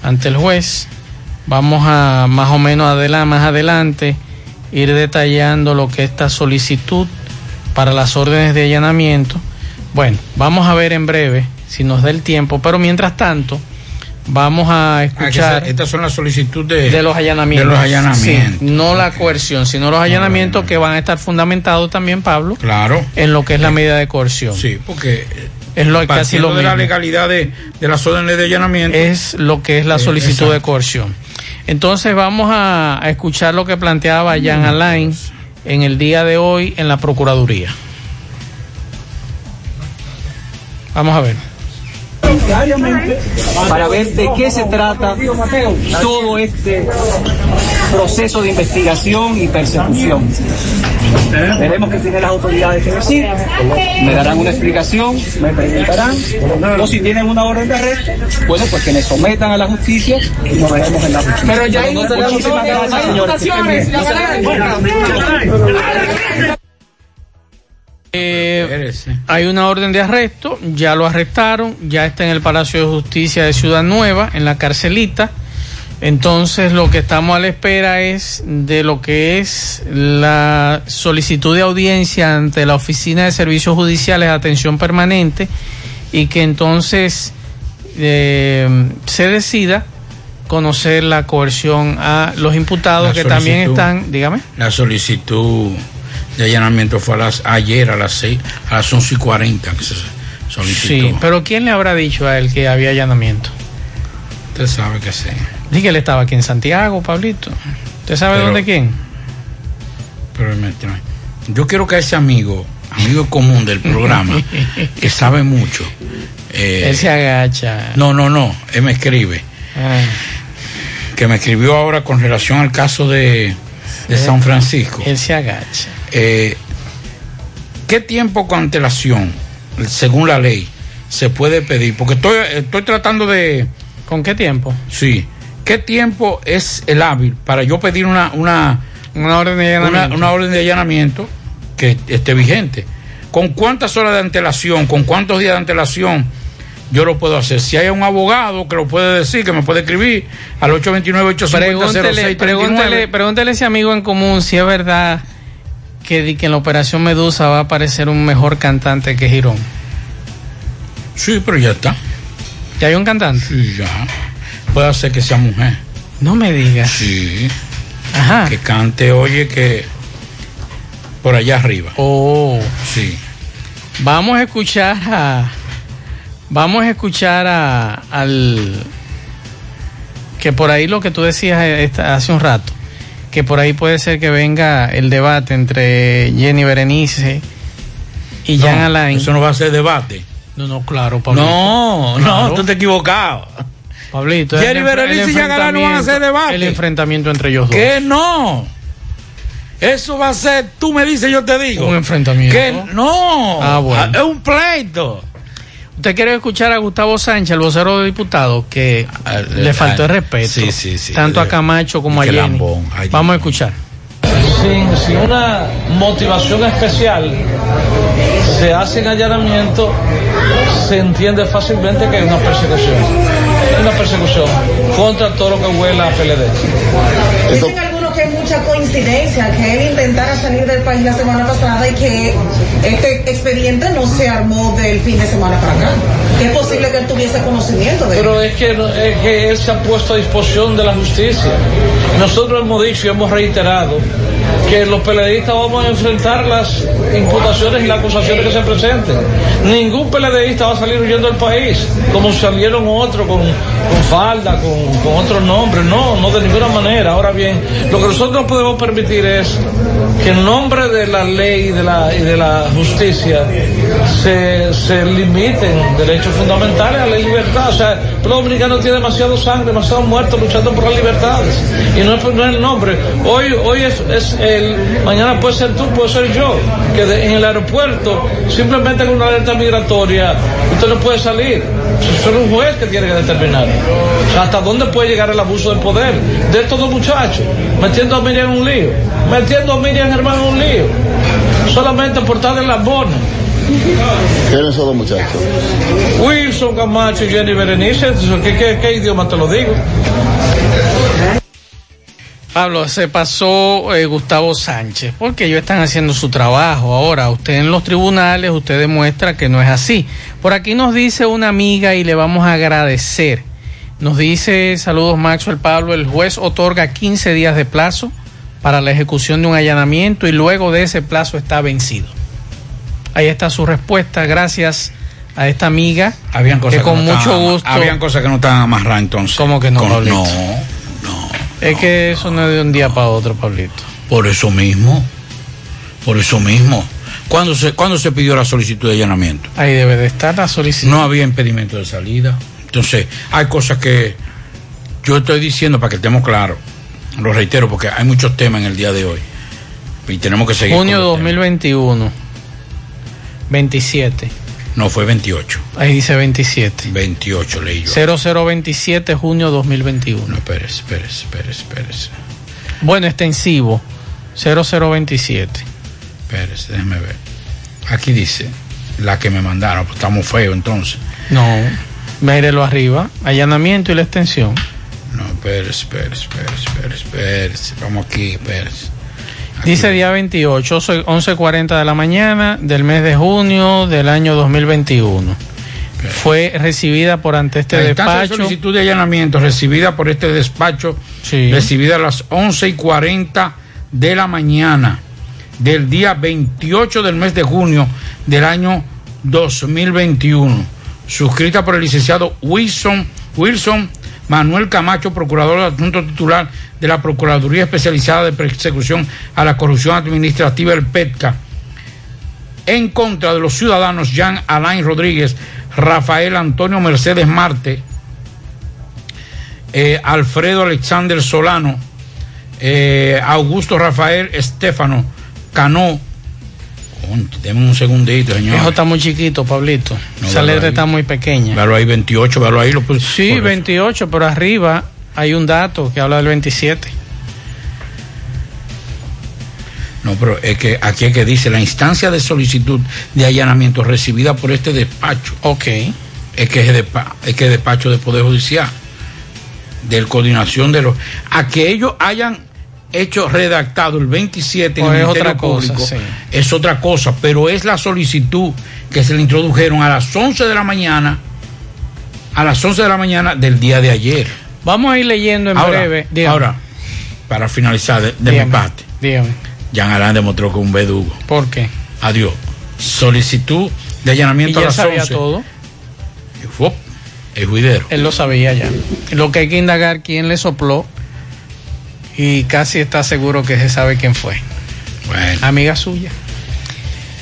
ante el juez. Vamos a más o menos adelante, más adelante ir detallando lo que es esta solicitud para las órdenes de allanamiento. Bueno, vamos a ver en breve si nos da el tiempo, pero mientras tanto vamos a Ah, que escuchar estas son las solicitudes de, de los allanamientos. De los allanamientos. Sí, no la coerción, sino los allanamientos que van a estar fundamentados también, Pablo, Claro. en lo que es la medida de coerción. Sí, porque es lo casi lo de la legalidad de, de las órdenes de allanamiento. Es lo que es la Eh, solicitud de coerción. Entonces vamos a, a escuchar lo que planteaba Jan Alain en el día de hoy en la Procuraduría. Vamos a ver. Para ver de qué se trata todo este proceso de investigación y persecución. Veremos qué tienen las autoridades que decir, me darán una explicación, me preguntarán, o si tienen una orden de arresto, bueno, pues que me sometan a la justicia y nos veremos en la justicia. Pero ya hay Muchísimas gracias, señores. Eh, hay una orden de arresto, ya lo arrestaron, ya está en el Palacio de Justicia de Ciudad Nueva, en la carcelita. Entonces lo que estamos a la espera es de lo que es la solicitud de audiencia ante la Oficina de Servicios Judiciales de Atención Permanente y que entonces eh, se decida conocer la coerción a los imputados La que también están, dígame. La solicitud de allanamiento fue a las, ayer a las 6, a las 11 y 40 que se solicitó. Sí, pero ¿quién le habrá dicho a él que había allanamiento? Usted sabe que sí. Dije que él estaba aquí en Santiago, Pablito. ¿Usted sabe Pero- dónde quién? Pero mentira. yo quiero que ese amigo, amigo común del programa, (laughs) que sabe mucho. eh, él se agacha. No, no, no, él me escribe. Ah, Que me escribió ahora con relación al caso de, de San Francisco. él se agacha. Eh, ¿Qué tiempo con antelación, según la ley, se puede pedir? Porque estoy, estoy tratando de... ¿Con qué tiempo? Sí. ¿Qué tiempo es el hábil para yo pedir una, una, una orden de allanamiento? Una, una orden de allanamiento que esté vigente. ¿Con cuántas horas de antelación, con cuántos días de antelación yo lo puedo hacer? Si hay un abogado que lo puede decir, que me puede escribir al 829 Pregúntele, pregúntele, pregúntele a ese amigo en común si es verdad que, di que en la Operación Medusa va a aparecer un mejor cantante que Girón. Sí, pero ya está. ¿Ya hay un cantante? Sí, ya. Puede ser que sea mujer. No me digas. Sí. Ajá. Que cante, oye, que por allá arriba. Oh. Sí. Vamos a escuchar a. Vamos a escuchar a, al. Que por ahí lo que tú decías esta- hace un rato. Que por ahí puede ser que venga el debate entre Jenny Berenice y Jan No, Alain. Eso no va a ser debate. No, no, claro, Pablito. No, Claro. no, tú te equivocado. Pablito, Jenny Berenice y Jan Alain no van a hacer enfrentamiento- debate. El enfrentamiento entre ellos dos. Que no. Eso va a ser, tú me dices, yo te digo. Un enfrentamiento. Que no. Ah, bueno. Es un pleito. ¿Usted quiere escuchar a Gustavo Sánchez, el vocero de diputados, que le faltó el respeto? Sí, sí, sí. Tanto a Camacho como a Jenny. Vamos a escuchar. sin, sin una motivación especial se hacen allanamientos, se entiende fácilmente que hay una persecución. Hay una persecución contra todo lo que huela a PLD algunos que es muy mucha coincidencia que él intentara salir del país la semana pasada y que este expediente no se armó del fin de semana para acá. Es posible que él tuviese conocimiento de Pero es que, es que él se ha puesto a disposición de la justicia. Nosotros hemos dicho y hemos reiterado que los PLDistas vamos a enfrentar las imputaciones y las acusaciones que se presenten. Ningún PLDista va a salir huyendo del país, como salieron otros con, con falda, con, con otros nombres. No, no de ninguna manera. Ahora bien, lo que nosotros no podemos permitir es que en nombre de la ley y de la, y de la justicia se, se limiten derechos fundamentales a la libertad. O sea, el pueblo dominicano tiene demasiado sangre, demasiado muertos luchando por las libertades. Y no es, no el nombre. Hoy, hoy es, es el, mañana puede ser tú, puede ser yo, que de- en el aeropuerto, simplemente con una alerta migratoria, usted no puede salir. Eso es un juez que tiene que determinar. O sea, hasta dónde puede llegar el abuso del poder de estos dos muchachos, metiendo a Miriam en un lío, metiendo a Miriam Germán en un lío, solamente por darle las bonas. ¿Quiénes son los muchachos? Wilson Camacho y Jenny Berenice, ¿qué, qué, qué idioma te lo digo? Pablo, se pasó eh, Gustavo Sánchez, porque ellos están haciendo su trabajo. Ahora, usted en los tribunales, usted demuestra que no es así. Por aquí nos dice una amiga y le vamos a agradecer. Nos dice, saludos Maxwell Pablo, el juez otorga 15 días de plazo para la ejecución de un allanamiento y luego de ese plazo está vencido. Ahí está su respuesta, gracias a esta amiga Habían cosas que con no mucho estaban- gusto... Habían cosas que no estaban amarradas entonces. ¿Cómo que no, Con- no. Es que eso no es de un día para otro, Pablito. Por eso mismo. Por eso mismo. ¿Cuándo se, ¿Cuándo se pidió la solicitud de allanamiento? Ahí debe de estar la solicitud. No había impedimento de salida. Entonces, hay cosas que yo estoy diciendo para que estemos claros. Lo reitero porque hay muchos temas en el día de hoy. Y tenemos que seguir. Junio con los 2021. 27. No, fue 28. Ahí dice 27. 28 leí yo. 0027 junio 2021. No, espérese, espérese, espérese, espérese. Bueno, extensivo. 0027. Espérese, déjeme ver. Aquí dice, la que me mandaron, pues estamos feos entonces. No. Mírelo arriba. Allanamiento y la extensión. No, espérese, espérese, espérese, espérese, espérese. Vamos aquí, espérese. Dice día 28, 11.40 de la mañana del mes de junio del año 2021. Fue recibida por ante este de despacho. solicitud de allanamiento recibida por este despacho, recibida a las 11 y 40 de la mañana del día 28 del mes de junio del año 2021, suscrita por el licenciado Wilson, Wilson Manuel Camacho, procurador adjunto titular de la Procuraduría Especializada de Persecución a la Corrupción Administrativa, el PETCA, en contra de los ciudadanos Jean Alain Rodríguez, Rafael Antonio Mercedes Marte, eh, Alfredo Alexander Solano, eh, Augusto Rafael Estefano, Cano. Deme un segundito, señor. Eso está muy chiquito, Pablito. No, Esa letra ahí. está muy pequeña. Véalo ahí, 28, véalo ahí. Lo Sí, por eso. 28, pero arriba hay un dato que habla del 27. No, pero es que aquí es que dice la instancia de solicitud de allanamiento recibida por este despacho. Ok. Es que es, despa- es que es despacho de Poder Judicial. De coordinación de los. A que ellos hayan hecho redactado el 27 en Pues el es Ministerio otra cosa, Público, sí. es otra cosa, pero es la solicitud que se le introdujeron a las 11 de la mañana, a las 11 de la mañana del día de ayer. Vamos a ir leyendo en ahora, breve. Dígame. ahora, para finalizar de, de mi Dígame. parte, Dígame. Jean Alain demostró que un verdugo. ¿Por qué? Adiós. Solicitud de Y allanamiento a ya las sabía 11. todo. Y el juidero. Él lo sabía ya. Lo que hay que indagar quién le sopló y casi está seguro que se sabe quién fue. Bueno. Amiga suya.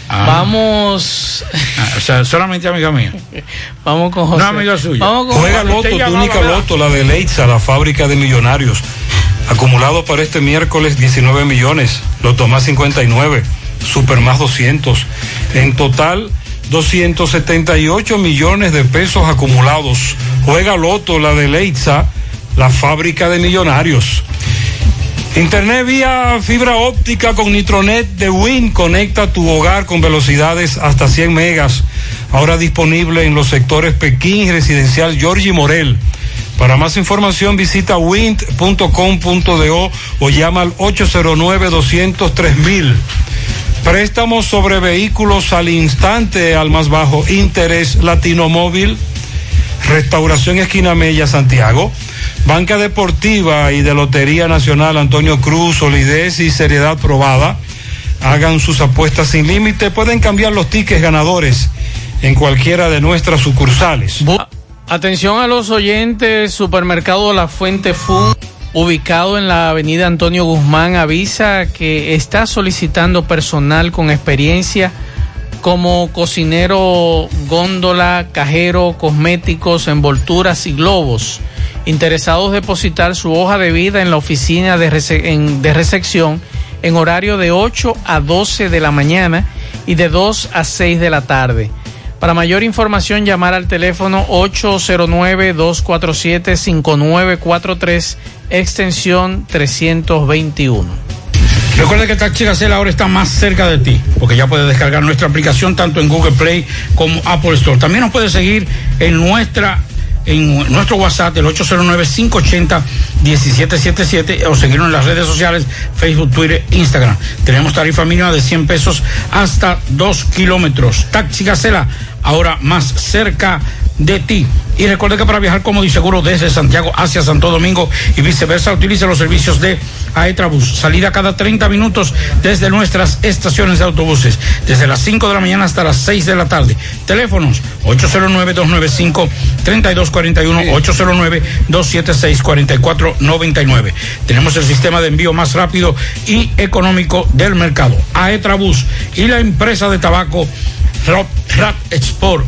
Ah. Vamos. Ah, o sea, solamente amiga mía. (laughs) Vamos con José. No, amiga suya. Vamos con Juega José. Loto, tu única. Loto, la de Leitza, la fábrica de millonarios. Acumulado para este miércoles 19 millones, Loto más 59, Super más 200. En total, 278 millones de pesos acumulados. Juega Loto, la de Leitza, la fábrica de millonarios. Internet vía fibra óptica con Nitronet de Win conecta tu hogar con velocidades hasta 100 megas. Ahora disponible en los sectores Pekín y Residencial Giorgi Morel. Para más información visita wind.com.do o llama al 809-203 Préstamos sobre vehículos al instante al más bajo interés Latino Móvil. Restauración Esquina Mella, Santiago. Banca Deportiva y de Lotería Nacional Antonio Cruz, solidez y seriedad probada. Hagan sus apuestas sin límite. Pueden cambiar los tickets ganadores en cualquiera de nuestras sucursales. Atención a los oyentes, Supermercado La Fuente Fun, ubicado en la avenida Antonio Guzmán, avisa que está solicitando personal con experiencia como cocinero, góndola, cajero, cosméticos, envolturas y globos. Interesados depositar su hoja de vida en la oficina de, recepción en horario de 8 a 12 de la mañana y de 2 a 6 de la tarde. Para mayor información, llamar al teléfono 809-247-5943, extensión 321. Recuerda que Taxi Gacela ahora está más cerca de ti, porque ya puedes descargar nuestra aplicación tanto en Google Play como Apple Store. También nos puedes seguir en nuestra en nuestro WhatsApp del 809-580-1777 o seguirnos en las redes sociales, Facebook, Twitter, Instagram. Tenemos tarifa mínima de 100 pesos hasta 2 kilómetros. Taxi Gacela ahora más cerca de ti. Y recuerde que para viajar cómodo y seguro desde Santiago hacia Santo Domingo y viceversa, utilice los servicios de Aetrabús. Salida cada 30 minutos desde nuestras estaciones de autobuses, desde las 5 de la mañana hasta las 6 de la tarde. Teléfonos 809-295-3241, 809-276-4499. Tenemos el sistema de envío más rápido y económico del mercado. Aetrabús y la empresa de tabaco Rap Export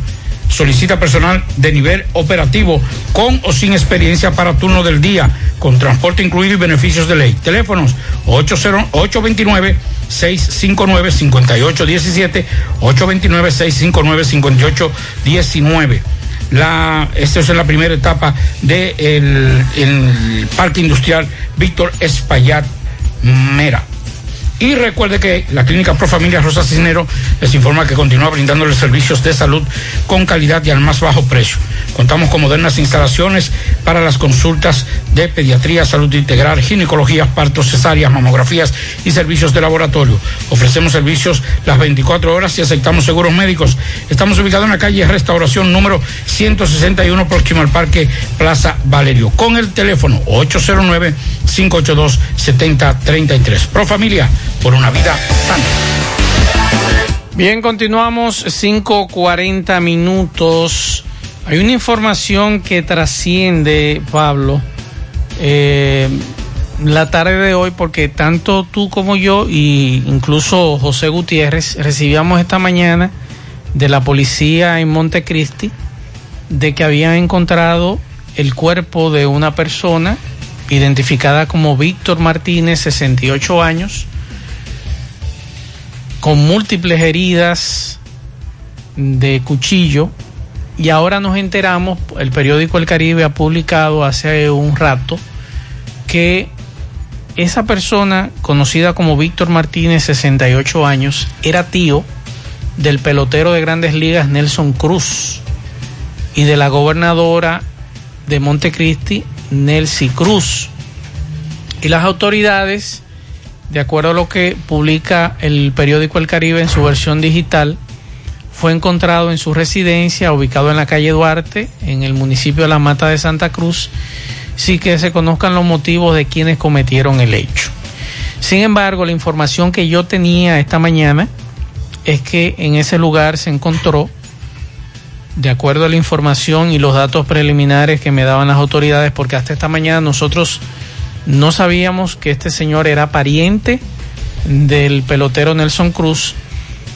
Solicita personal de nivel operativo con o sin experiencia para turno del día, con transporte incluido y beneficios de ley. Teléfonos 829 659-5817, 829-659-5819. La, esta es la primera etapa del de el Parque Industrial Víctor Espaillat Mera. Y recuerde que la Clínica Pro Familia Rosa Cisnero les informa que continúa brindándoles servicios de salud con calidad y al más bajo precio. Contamos con modernas instalaciones para las consultas de pediatría, salud integral, ginecología, partos, cesáreas, mamografías y servicios de laboratorio. Ofrecemos servicios las 24 horas y aceptamos seguros médicos. Estamos ubicados en la calle Restauración número 161 próximo al Parque Plaza Valerio con el teléfono 809 582 7033. Pro Familia por una vida sana. Bien, continuamos 5.40 minutos. Hay una información que trasciende, Pablo, eh, la tarde de hoy, porque tanto tú como yo, y incluso José Gutiérrez, recibíamos esta mañana de la policía en Montecristi de que habían encontrado el cuerpo de una persona identificada como Víctor Martínez, 68 años, con múltiples heridas de cuchillo y ahora nos enteramos, el periódico El Caribe ha publicado hace un rato que esa persona conocida como Víctor Martínez, 68 años, era tío del pelotero de grandes ligas Nelson Cruz y de la gobernadora de Montecristi, Nelcy Cruz. Y las autoridades de acuerdo a lo que publica el periódico El Caribe en su versión digital, fue encontrado en su residencia, ubicado en la calle Duarte, en el municipio de La Mata de Santa Cruz, sin que se conozcan los motivos de quienes cometieron el hecho. Sin embargo, la información que yo tenía esta mañana es que en ese lugar se encontró, de acuerdo a la información y los datos preliminares que me daban las autoridades, porque hasta esta mañana nosotros no sabíamos que este señor era pariente del pelotero Nelson Cruz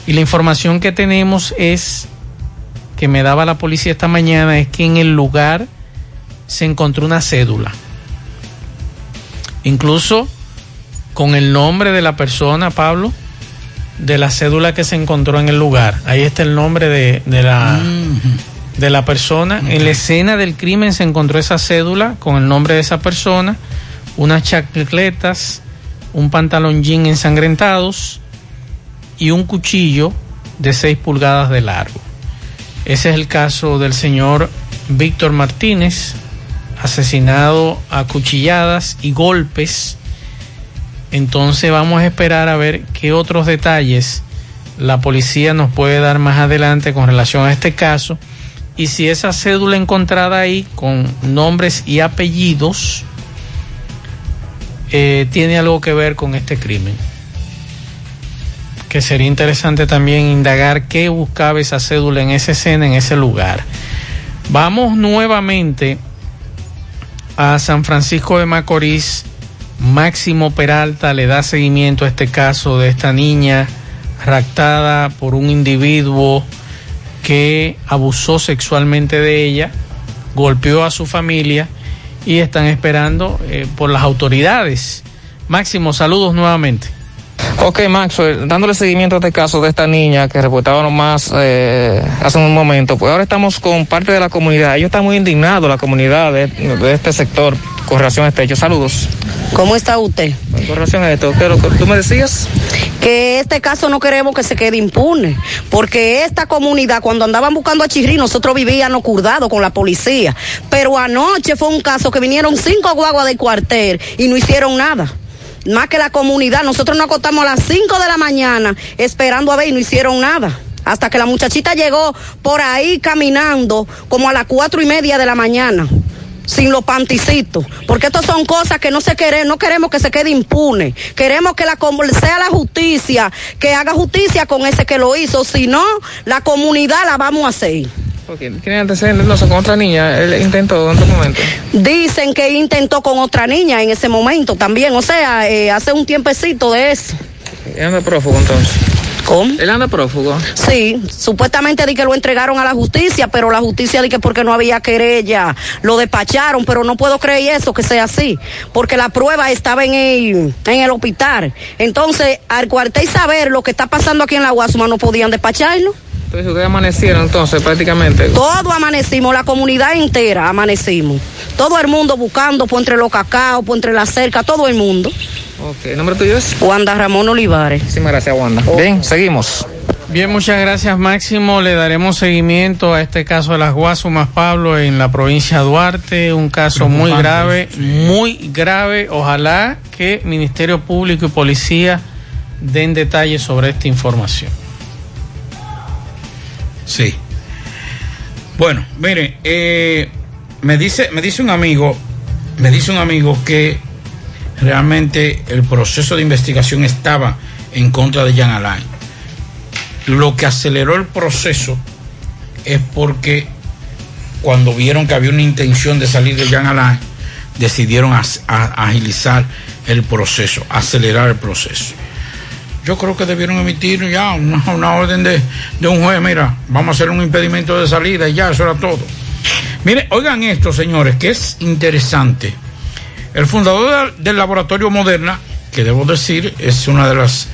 y la información que tenemos es que me daba la policía esta mañana es que en el lugar se encontró una cédula. Incluso con el nombre de la persona, Pablo, de la cédula que se encontró en el lugar. Ahí está el nombre de, la, de la persona. En la escena del crimen se encontró esa cédula con el nombre de esa persona unas chacletas, un pantalón jean ensangrentados y un cuchillo de 6 pulgadas de largo. Ese es el caso del señor Víctor Martínez, asesinado a cuchilladas y golpes. Entonces vamos a esperar a ver qué otros detalles la policía nos puede dar más adelante con relación a este caso y si esa cédula encontrada ahí con nombres y apellidos eh, tiene algo que ver con este crimen. Que sería interesante también indagar qué buscaba esa cédula en esa escena, en ese lugar. Vamos nuevamente a San Francisco de Macorís. Máximo Peralta le da seguimiento a este caso de esta niña raptada por un individuo que abusó sexualmente de ella, golpeó a su familia y están esperando eh, por las autoridades. Máximo, saludos nuevamente. Ok, Maxwell, dándole seguimiento a este caso de esta niña que reportábamos más eh, hace un momento, pues ahora estamos con parte de la comunidad. Ellos están muy indignados, la comunidad de este sector, con relación a este hecho. Saludos. ¿Cómo está usted? Con relación a esto, ¿qué es lo que tú me decías? Que este caso no queremos que se quede impune, porque esta comunidad, cuando andaban buscando a Chirri, nosotros vivíamos curdados con la policía. Pero anoche fue un caso que vinieron cinco guaguas del cuartel y no hicieron nada más que la comunidad. Nosotros nos acostamos a las 5 de la mañana esperando a ver y no hicieron nada. Hasta que la muchachita llegó por ahí caminando como a las cuatro y media de la mañana sin los panticitos, porque estas son cosas que no se quieren, no queremos que se quede impune, queremos que la sea la justicia, que haga justicia con ese que lo hizo, si no, la comunidad la vamos a hacer. ¿Tiene antecedentes no, con otra niña? ¿Él intentó en otro momento? Dicen que intentó con otra niña en ese momento también, o sea, eh, hace un tiempecito de eso. ¿Y anda prófugo entonces? ¿Cómo? ¿Él anda prófugo? Sí, supuestamente di que lo entregaron a la justicia, pero la justicia di que porque no había querella, lo despacharon, pero no puedo creer eso, que sea así, porque la prueba estaba en el, en el hospital. Entonces, al cuartel saber lo que está pasando aquí en la Guasuma, no podían despacharlo. Entonces ustedes amanecieron entonces prácticamente. Todo amanecimos, la comunidad entera amanecimos. Todo el mundo buscando por entre los cacao, por entre la cerca, todo el mundo. Ok, ¿el nombre tuyo es? Wanda Ramón Olivares. Muchísimas gracias, Wanda. Bien, seguimos. Bien, muchas gracias Máximo. Le daremos seguimiento a este caso de las Guasumas, Pablo, en la provincia de Duarte. Un caso muy grave, muy grave. Ojalá que Ministerio Público y Policía den detalles sobre esta información. Sí. Bueno, mire, eh, me dice, me dice un amigo, me dice un amigo que realmente el proceso de investigación estaba en contra de Jean Alain. Lo que aceleró el proceso es porque cuando vieron que había una intención de salir de Jean Alain, decidieron agilizar el proceso, acelerar el proceso yo creo que debieron emitir ya una, orden de, un juez, mira, vamos a hacer un impedimento de salida y ya, eso era todo. Mire, oigan esto, señores, que es interesante. El fundador del laboratorio Moderna, que debo decir es una de las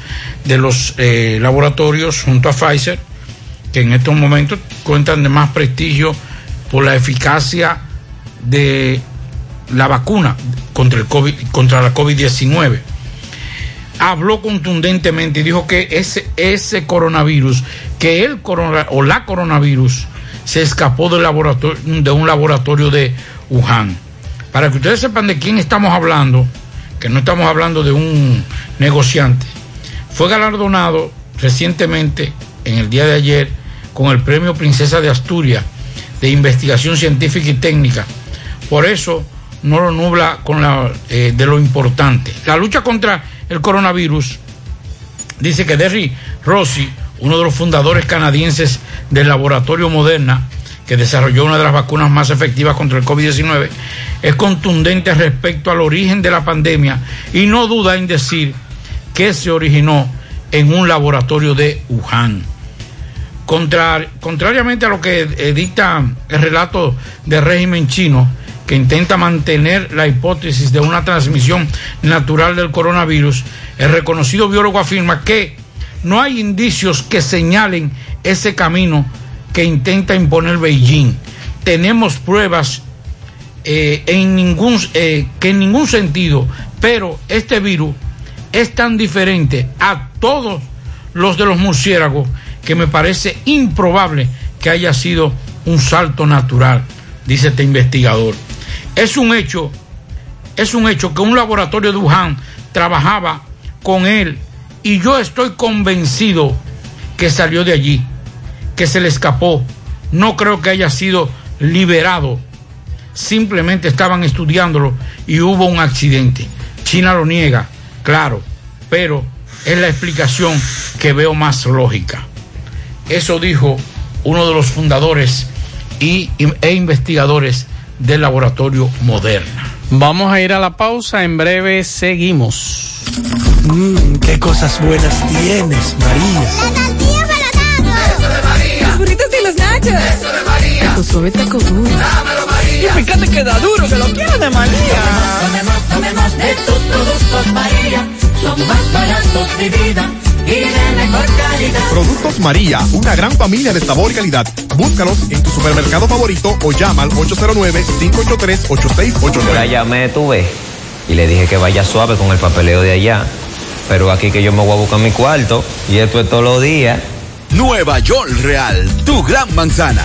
de los eh, laboratorios junto a Pfizer, que en estos momentos cuentan de más prestigio por la eficacia de la vacuna contra el COVID, contra la COVID-19 habló contundentemente y dijo que ese, ese coronavirus, que el corona, o la coronavirus se escapó del laboratorio, de un laboratorio de Wuhan. Para que ustedes sepan de quién estamos hablando, que no estamos hablando de un negociante, fue galardonado recientemente, en el día de ayer, con el premio Princesa de Asturias de Investigación Científica y Técnica. Por eso no lo nubla con la, eh, de lo importante. La lucha contra el coronavirus, dice que Derry Rossi, uno de los fundadores canadienses del laboratorio Moderna, que desarrolló una de las vacunas más efectivas contra el COVID-19, es contundente respecto al origen de la pandemia y no duda en decir que se originó en un laboratorio de Wuhan. contrariamente a lo que dicta el relato del régimen chino, que intenta mantener la hipótesis de una transmisión natural del coronavirus, el reconocido biólogo afirma que no hay indicios que señalen ese camino que intenta imponer Beijing. Tenemos pruebas eh, en ningún, eh, que en ningún sentido, pero este virus es tan diferente a todos los de los murciélagos que me parece improbable que haya sido un salto natural, dice este investigador Es un hecho, es un hecho que un laboratorio de Wuhan trabajaba con él y yo estoy convencido que salió de allí, que se le escapó. No creo que haya sido liberado. Simplemente estaban estudiándolo y hubo un accidente. China lo niega, claro, pero es la explicación que veo más lógica. Eso dijo uno de los fundadores y, e investigadores del laboratorio Moderna. Vamos a ir a la pausa, en breve seguimos. Mmm, qué cosas buenas tienes, María. La tortilla para Eso de María. Los burritos y los nachos. Eso de María. Tu suave taco duro. Dámelo, María. Y fíjate que da duro, que lo quiero de María. Tomemos, tomemos de tus productos, María. Son más baratos de vida y de mejor calidad. Productos María, una gran familia de sabor y calidad. Búscalos en tu supermercado favorito o llama al 809-583-8689. La llamé, tuve, y le dije que vaya suave con el papeleo de allá. Pero aquí que yo me voy a buscar mi cuarto, y esto es todos los días. Nueva York Real, tu gran manzana.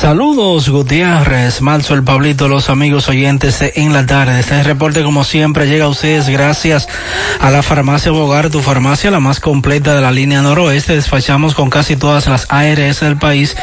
Saludos Gutiérrez, Malzo, el Pablito, los amigos oyentes de En la Tarde. Este reporte como siempre llega a ustedes gracias a la farmacia Bogar, tu farmacia la más completa de la línea noroeste. Despachamos con casi todas las ARS del país,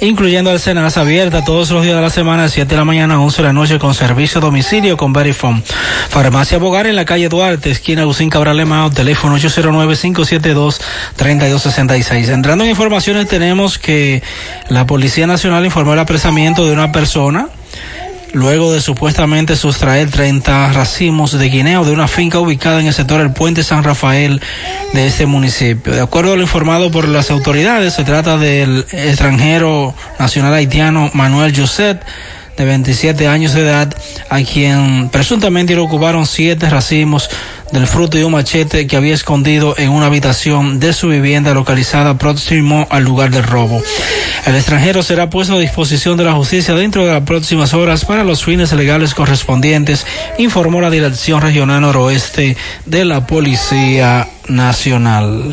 incluyendo el Senas abierta todos los días de la semana, de 7 de la mañana a 11 de la noche con servicio a domicilio con Verifone. Farmacia Bogar en la calle Duarte, esquina Agustín Cabral Lemao, teléfono 809-572-3266. Entrando en informaciones tenemos que la Policía Nacional el apresamiento de una persona luego de supuestamente sustraer 30 racimos de guineo de una finca ubicada en el sector del puente San Rafael de este municipio. De acuerdo a lo informado por las autoridades, se trata del extranjero nacional haitiano Manuel Josep de 27 años de edad, a quien presuntamente le ocuparon siete racimos del fruto y un machete que había escondido en una habitación de su vivienda localizada próximo al lugar del robo. El extranjero será puesto a disposición de la justicia dentro de las próximas horas para los fines legales correspondientes, informó la Dirección Regional Noroeste de la Policía Nacional.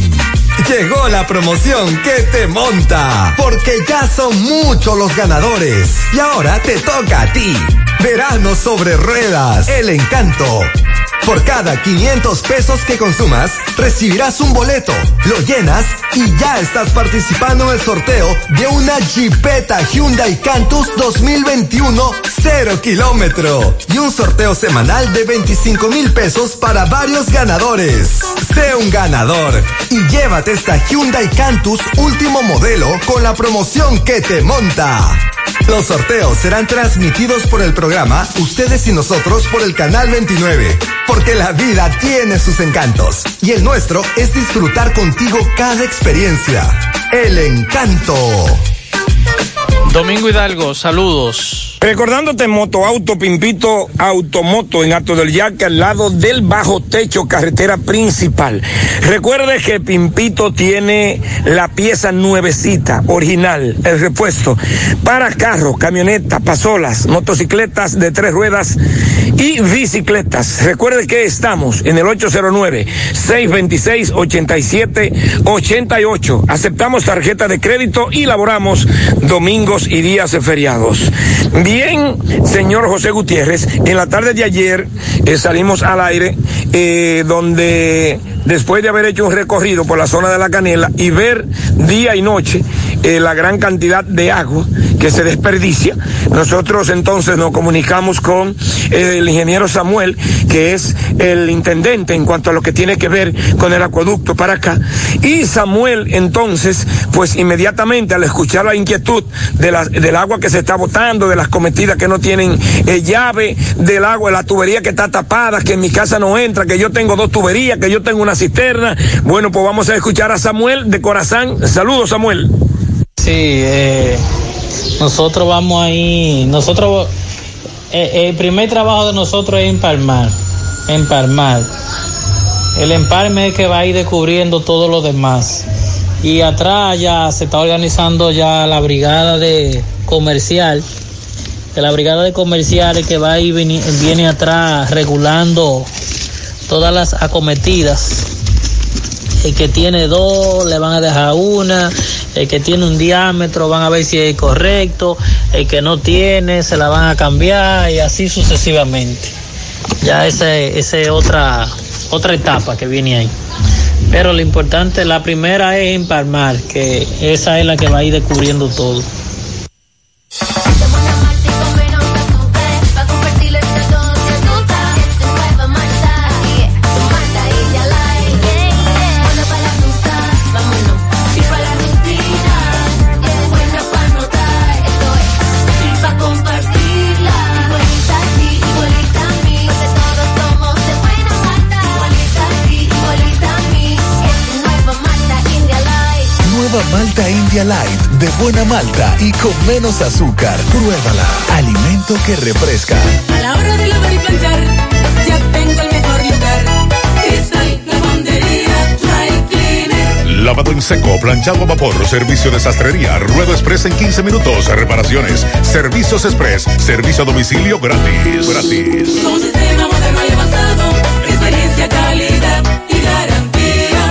King. Llegó la promoción que te monta, porque ya son muchos los ganadores. Y ahora te toca a ti. Verano sobre ruedas, el encanto. Por cada 500 pesos que consumas, recibirás un boleto, lo llenas y ya estás participando en el sorteo de una Jeepeta Hyundai Cantus 2021 0 kilómetro y un sorteo semanal de 25 mil pesos para varios ganadores. Sé un ganador y llévate esta Hyundai Cantus último modelo con la promoción que te monta. Los sorteos serán transmitidos por el programa Ustedes y Nosotros por el Canal 29, porque la vida tiene sus encantos y el nuestro es disfrutar contigo cada experiencia. El encanto. Domingo Hidalgo, saludos. Recordándote Moto Auto Pimpito Automoto en Alto del Yaque al lado del bajo techo carretera principal. Recuerde que Pimpito tiene la pieza nuevecita, original, el repuesto para carros, camionetas, pasolas, motocicletas de tres ruedas y bicicletas. Recuerde que estamos en el 809-626-8788. Aceptamos tarjeta de crédito y laboramos domingos y días de feriados. Señor José Gutiérrez, en la tarde de ayer eh, salimos al aire eh, donde después de haber hecho un recorrido por la zona de la canela y ver día y noche eh, la gran cantidad de agua que se desperdicia, nosotros entonces nos comunicamos con eh, el ingeniero Samuel, que es el intendente en cuanto a lo que tiene que ver con el acueducto para acá. Y Samuel entonces, pues inmediatamente al escuchar la inquietud de la, del agua que se está botando, de las cometidas que no tienen eh, llave, del agua, de la tubería que está tapada, que en mi casa no entra, que yo tengo dos tuberías, que yo tengo una cisterna. Bueno, pues vamos a escuchar a Samuel de Corazán. Saludos, Samuel. Sí, eh, nosotros vamos ahí, nosotros, eh, el primer trabajo de nosotros es empalmar, empalmar. El empalme es que va a ir descubriendo todo lo demás. Y atrás ya se está organizando ya la brigada de comercial, la brigada de comerciales que va ir viene, viene atrás regulando todas las acometidas. El que tiene dos le van a dejar una, el que tiene un diámetro van a ver si es correcto, el que no tiene se la van a cambiar y así sucesivamente. Ya esa es otra, otra etapa que viene ahí. Pero lo importante, la primera es empalmar, que esa es la que va a ir descubriendo todo. Light de buena malta y con menos azúcar. Pruébala. Alimento que refresca. A la hora de lavar y planchar, ya tengo el mejor lugar. Cristal, lavandería, dry cleaner. Lavado en seco, planchado a vapor, servicio de sastrería, ruedo express en 15 minutos, reparaciones, servicios express, servicio a domicilio gratis. Gratis. Con un sistema moderno y avanzado, experiencia, calidad.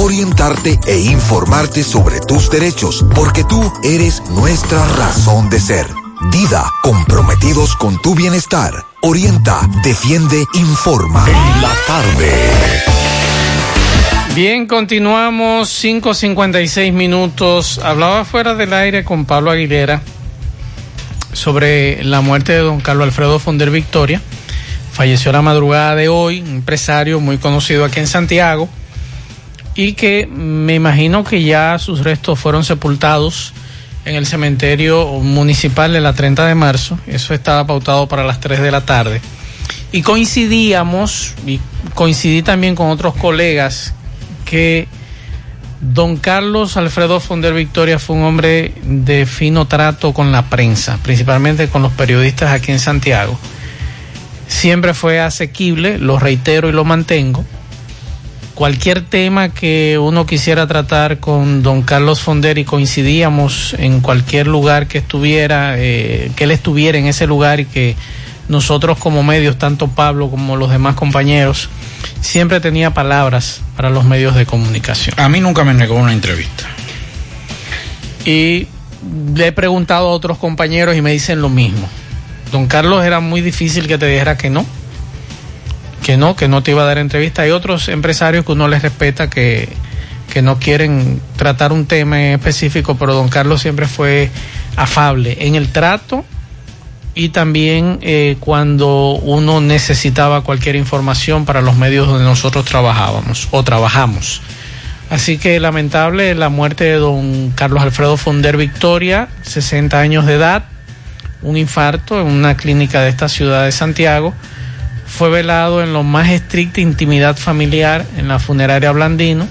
orientarte e informarte sobre tus derechos, porque tú eres nuestra razón de ser. Dida, comprometidos con tu bienestar. Orienta, defiende, informa. En la tarde. Bien, continuamos 5.56 minutos. Hablaba fuera del aire con Pablo Aguilera sobre la muerte de don Carlos Alfredo Fonder Victoria. Falleció la madrugada de hoy, un empresario muy conocido aquí en Santiago y que me imagino que ya sus restos fueron sepultados en el cementerio municipal de la 30 de marzo. Eso estaba pautado para las 3 de la tarde. Y coincidíamos, y coincidí también con otros colegas, que don Carlos Alfredo Fonder Victoria fue un hombre de fino trato con la prensa, principalmente con los periodistas aquí en Santiago. Siempre fue asequible, lo reitero y lo mantengo. Cualquier tema que uno quisiera tratar con don Carlos Fonder y coincidíamos en cualquier lugar que estuviera, eh, que él estuviera en ese lugar y que nosotros como medios, tanto Pablo como los demás compañeros, siempre tenía palabras para los medios de comunicación. A mí nunca me negó una entrevista. Y le he preguntado a otros compañeros y me dicen lo mismo. Don Carlos era muy difícil que te dijera que no, que no, que no te iba a dar entrevista. Hay otros empresarios que uno les respeta que, que no quieren tratar un tema en específico, pero don Carlos siempre fue afable en el trato y también eh, cuando uno necesitaba cualquier información para los medios donde nosotros trabajábamos o trabajamos. Así que lamentable la muerte de don Carlos Alfredo Fonder Victoria, 60 años de edad, un infarto en una clínica de esta ciudad de Santiago. Fue velado en lo más estricta intimidad familiar en la funeraria Blandino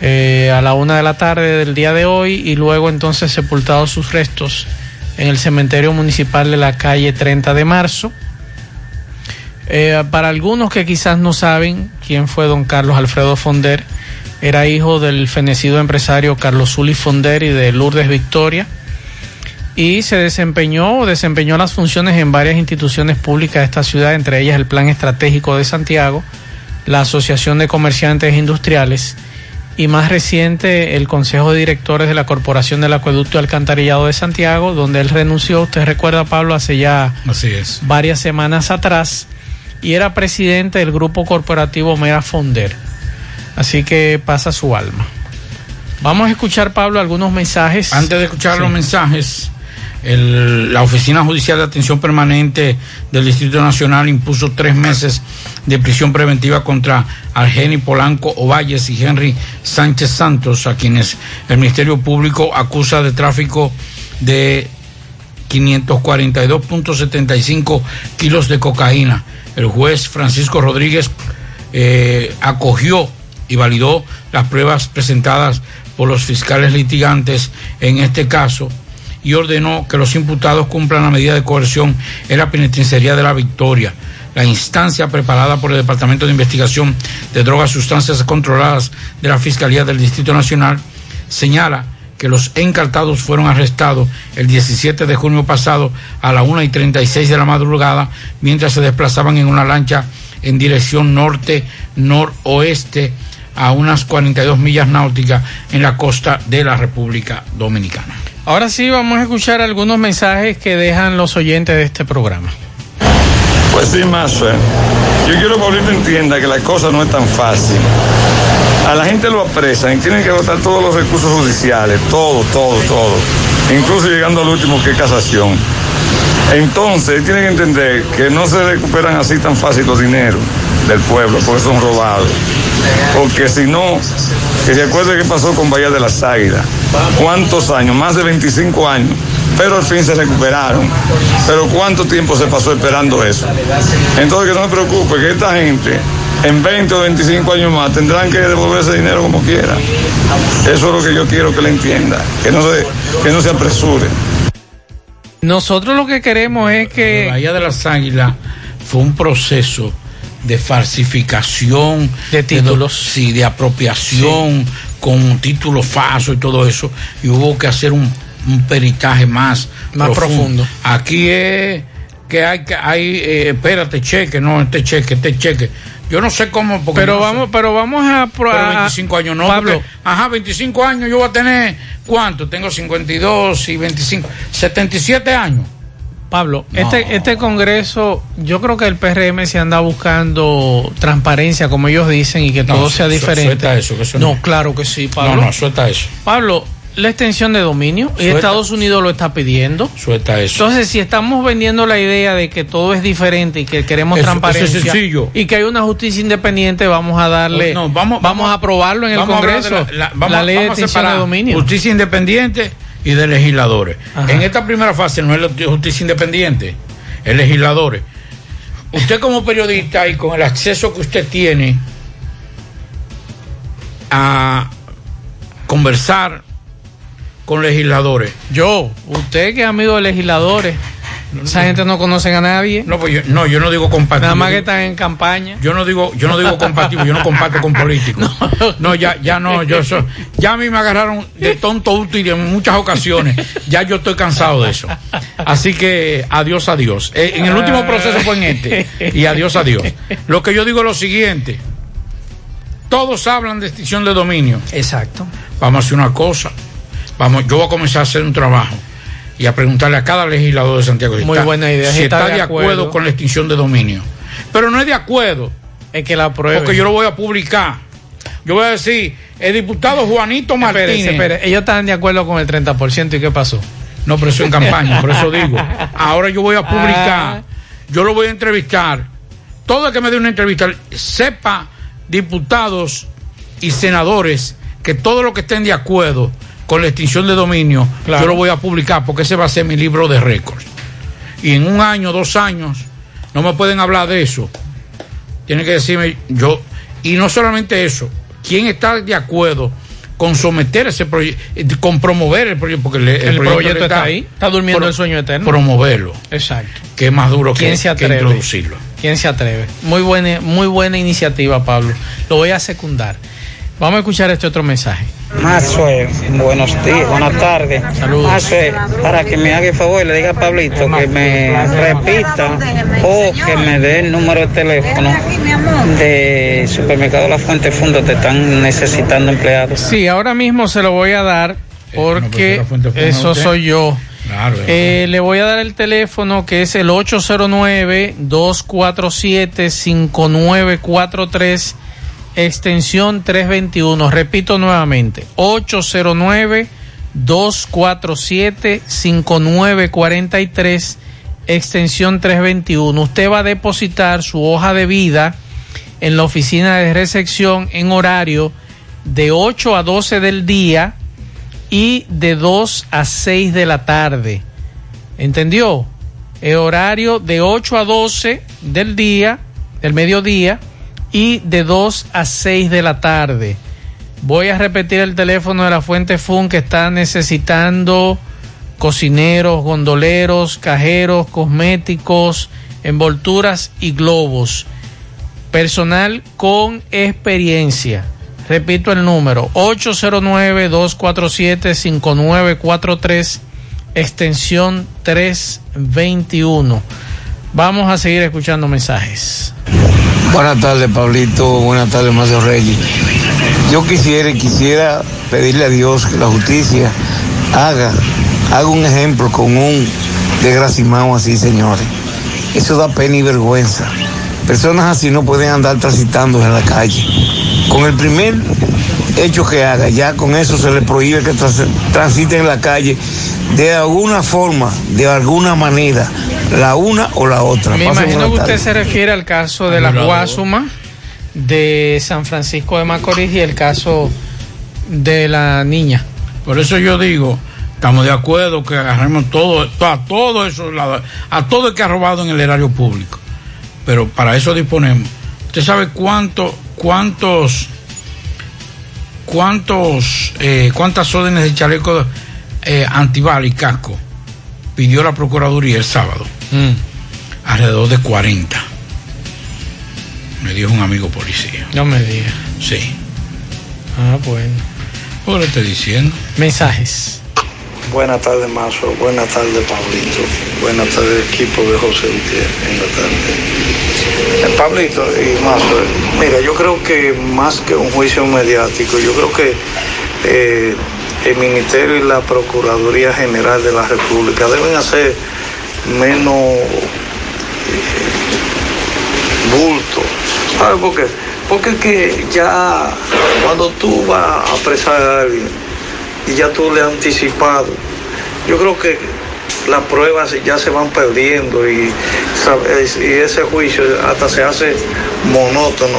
eh, a la una de la tarde del día de hoy y luego entonces sepultados sus restos en el cementerio municipal de la calle 30 de marzo. Eh, para algunos que quizás no saben quién fue don Carlos Alfredo Fonder, era hijo del fenecido empresario Carlos Zuli Fonder y de Lourdes Victoria, y se desempeñó o desempeñó las funciones en varias instituciones públicas de esta ciudad, entre ellas el Plan Estratégico de Santiago, la Asociación de Comerciantes Industriales, y más reciente el Consejo de Directores de la Corporación del Acueducto y Alcantarillado de Santiago, donde él renunció, usted recuerda Pablo, hace ya Así es. varias semanas atrás, y era presidente del grupo corporativo Mera Fonder. Así que pasa su alma. Vamos a escuchar, Pablo, algunos mensajes. Antes de escuchar Sí. los mensajes, el- la Oficina Judicial de Atención Permanente del Distrito Nacional impuso tres meses de prisión preventiva contra Argeni Polanco Ovalles y Henry Sánchez Santos, a quienes el Ministerio Público acusa de tráfico de 542.75 kilos de cocaína. El juez Francisco Rodríguez eh, acogió y validó las pruebas presentadas por los fiscales litigantes en este caso y ordenó que los imputados cumplan la medida de coerción en la penitenciaría de la Victoria. La instancia preparada por el Departamento de Investigación de Drogas y Sustancias Controladas de la Fiscalía del Distrito Nacional señala que los encartados fueron arrestados el 17 de junio pasado a la 1 y 36 de la madrugada mientras se desplazaban en una lancha en dirección norte-noroeste a unas 42 millas náuticas en la costa de la República Dominicana. Ahora sí, vamos a escuchar algunos mensajes que dejan los oyentes de este programa. Pues sí, Mazo. Yo quiero que ahorita entienda que la cosa no es tan fácil. A la gente lo apresan y tienen que agotar todos los recursos judiciales, todo, todo, todo. Incluso llegando al último que es casación. Entonces, tienen que entender que no se recuperan así tan fácil los dineros del pueblo, porque son robados. Porque si no, que se acuerde qué pasó con Bahía de las Águilas. ¿Cuántos años? Más de 25 años. Pero al fin se recuperaron. Pero ¿cuánto tiempo se pasó esperando eso? Entonces que no se preocupe, que esta gente en 20 o 25 años más tendrán que devolver ese dinero como quiera. Eso es lo que yo quiero que le entienda, que no se, que no se apresure. Nosotros lo que queremos es que... Bahía de las Águilas fue un proceso de falsificación de títulos. sí, de apropiación con títulos falsos y todo eso. Y hubo que hacer un, un peritaje más, Más profundo. Aquí es que hay que hay eh, espérate cheque no este cheque este cheque yo no sé cómo porque Pero no vamos, sé. pero vamos a... Pero a- 25 años no Pablo, porque, ajá 25 años yo voy a tener cuánto tengo 52 y 25 77 años Pablo, No. este, este congreso, yo creo que el PRM se anda buscando transparencia, como ellos dicen, y que No, todo sea diferente. suelta eso, que eso no, no. claro que sí, Pablo. no no suelta eso Pablo, la extensión de dominio, y. Estados Unidos lo está pidiendo. suelta eso Entonces, si estamos vendiendo la idea de que todo es diferente y que queremos Eso- transparencia eso es sencillo. y que hay una justicia independiente, vamos a darle, No, vamos, vamos, a aprobarlo en el Congreso, la- la- vamos- la ley de extensión de dominio. Justicia independiente y de legisladores. Ajá. En esta primera fase no es la justicia independiente, es legisladores. Usted como periodista y con el acceso que usted tiene a conversar con legisladores. Yo, usted que es amigo de legisladores, esa gente no conoce a nadie. No, pues yo no, yo no digo compatible. Nada más que están en campaña. Yo no digo, yo no digo compatible, yo no comparto con políticos. (laughs) No, ya, ya no, yo soy, ya a mí me agarraron de tonto útil en muchas ocasiones. Ya yo estoy cansado de eso. Así que adiós, adiós. Eh, en el último proceso fue en este. Y adiós, adiós. Lo que yo digo es lo siguiente. Todos hablan de extinción de dominio. Exacto. Vamos a hacer una cosa. Vamos, yo voy a comenzar a hacer un trabajo y a preguntarle a cada legislador de Santiago si Muy está- buena idea, si está, está de acuerdo, acuerdo. con la extinción de dominio. Pero no es de acuerdo. Es que la apruebe. Porque yo lo voy a publicar. Yo voy a decir, el diputado Juanito Martínez. Espérese. Ellos están de acuerdo con el 30% y qué pasó. No, pero eso en campaña, por eso digo. (laughs) Ahora yo voy a Ah. publicar, yo lo voy a entrevistar. Todo el que me dé una entrevista, sepa, diputados y senadores, que todo lo que estén de acuerdo con la extinción de dominio, Claro. yo lo voy a publicar porque ese va a ser mi libro de récords. Y en un año, dos años, no me pueden hablar de eso. Tienen que decirme yo, y no solamente eso, ¿quién está de acuerdo con someter ese proyecto, con promover el proyecto? Porque El, proyecto está ahí. Está durmiendo el sueño eterno. Promoverlo, Exacto. que es más duro que, ¿Quién se que atreve? introducirlo. ¿Quién se atreve? Muy buena, muy buena iniciativa, Pablo. Lo voy a secundar. Vamos a escuchar este otro mensaje. Mazue, buenos días, buenas tardes. Saludos. Mazue, para que me haga el favor, le diga a Pablito que me repita o que me dé el número de teléfono de Supermercado La Fuente Fundo, te están necesitando empleados. Sí, ahora mismo se lo voy a dar porque fuente fue eso soy yo. Claro. Eh, le voy a dar el teléfono que es el 809-247-5943, extensión 321. Repito nuevamente, 809-247-5943, extensión 321. Usted va a depositar su hoja de vida en la oficina de recepción en horario de 8 a 12 del día y de 2 a 6 de la tarde. ¿Entendió? El horario de 8 a 12 del día, del mediodía, y de 2 a 6 de la tarde. Voy a repetir el teléfono de la Fuente Fun que está necesitando cocineros, gondoleros, cajeros, cosméticos, envolturas y globos. Personal con experiencia. Repito el número, 809-247-5943, extensión 321. Vamos a seguir escuchando mensajes. Buenas tardes, Pablito. Buenas tardes, Macio Reyes. Yo quisiera, quisiera pedirle a Dios que la justicia haga, haga un ejemplo con un desgracimado así, señores. Eso da pena y vergüenza. Personas así no pueden andar transitando en la calle. Con el primer hecho que haga, ya con eso se le prohíbe que trans- transiten en la calle de alguna forma, de alguna manera, la una o la otra. Me imagino que usted se refiere al caso de la. Guasuma de San Francisco de Macorís y el caso de la niña. Por eso yo digo, estamos de acuerdo que agarremos todo, to- a todo eso, a todo el que ha robado en el erario público. Pero para eso disponemos. ¿Usted sabe cuánto, cuántos, cuántos, eh, cuántas órdenes de chaleco eh, antibala y casco pidió la Procuraduría el sábado? Alrededor de 40. Me dijo un amigo policía. No me diga. Sí. Ah, bueno. Le estoy diciendo. Mensajes. Buenas tardes, Mazo. Buenas tardes, Pablito. Buenas tardes, equipo de José Gutiérrez. En la. Eh, Pablito y Mazo, eh, mira, yo creo que más que un juicio mediático, yo creo que eh, el Ministerio y la Procuraduría General de la República deben hacer menos eh, bulto. ¿Sabes por qué? Porque que ya cuando tú vas a apresar a alguien, y ya tú le has anticipado. Yo creo que las pruebas ya se van perdiendo y, y ese juicio hasta se hace monótono.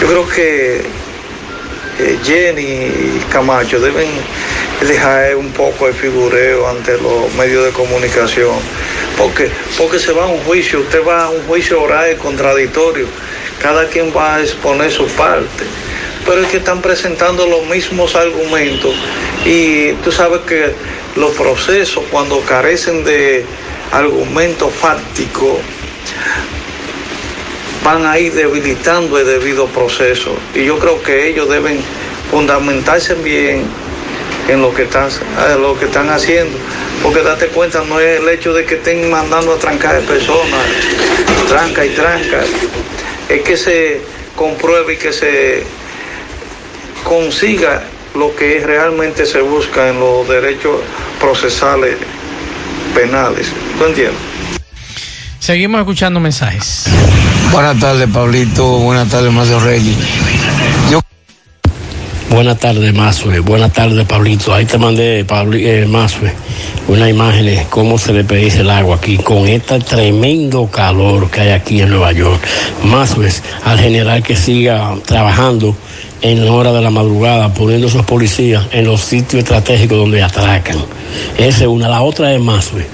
Yo creo que eh, Jenny y Camacho deben dejar un poco de figureo ante los medios de comunicación. Porque, porque se va a un juicio, usted va a un juicio oral contradictorio, cada quien va a exponer su parte. Pero es que están presentando los mismos argumentos y tú sabes que los procesos cuando carecen de argumentos fácticos van a ir debilitando el debido proceso. Y yo creo que ellos deben fundamentarse bien en lo que están, lo que están haciendo. Porque date cuenta, no es el hecho de que estén mandando a trancar personas, tranca y tranca. Es que se compruebe y que se consiga lo que realmente se busca en los derechos procesales penales. ¿Tú entiendes? Seguimos escuchando mensajes. Buenas tardes, Pablito. Buenas tardes, Macio Reyes. Yo Buenas tardes, Mazue. Buenas tardes, Pablito. Ahí te mandé, Pablo, eh, Mazue, una imagen de cómo se le pedís el agua aquí con este tremendo calor que hay aquí en Nueva York. Mazue, al general que siga trabajando en hora de la madrugada, poniendo esos policías en los sitios estratégicos donde atracan. Esa es una. La otra es Mazue.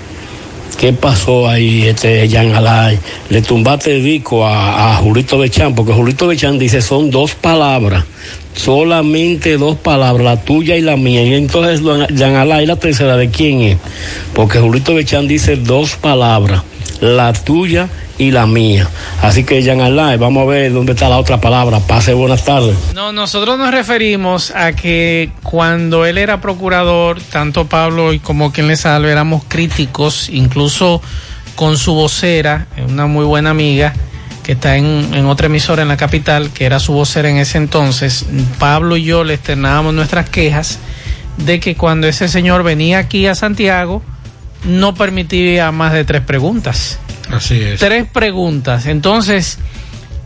¿Qué pasó ahí, este Jan Alay? Le tumbaste el disco a, a Julito Bechan, porque Julito Bechan dice son dos palabras, solamente dos palabras, la tuya y la mía. Y entonces Jan Alay, la tercera, ¿de quién es? Porque Julito Bechan dice dos palabras, la tuya y la mía. Así que Jan Alay, vamos a ver dónde está la otra palabra. Pase buenas tardes. No, nosotros nos referimos a que cuando él era procurador, tanto Pablo y como quien le salve éramos críticos, incluso con su vocera, una muy buena amiga que está en, en otra emisora en la capital, que era su vocera en ese entonces. Pablo y yo le externábamos nuestras quejas de que cuando ese señor venía aquí a Santiago, no permitía más de tres preguntas. Así es. Tres preguntas. Entonces,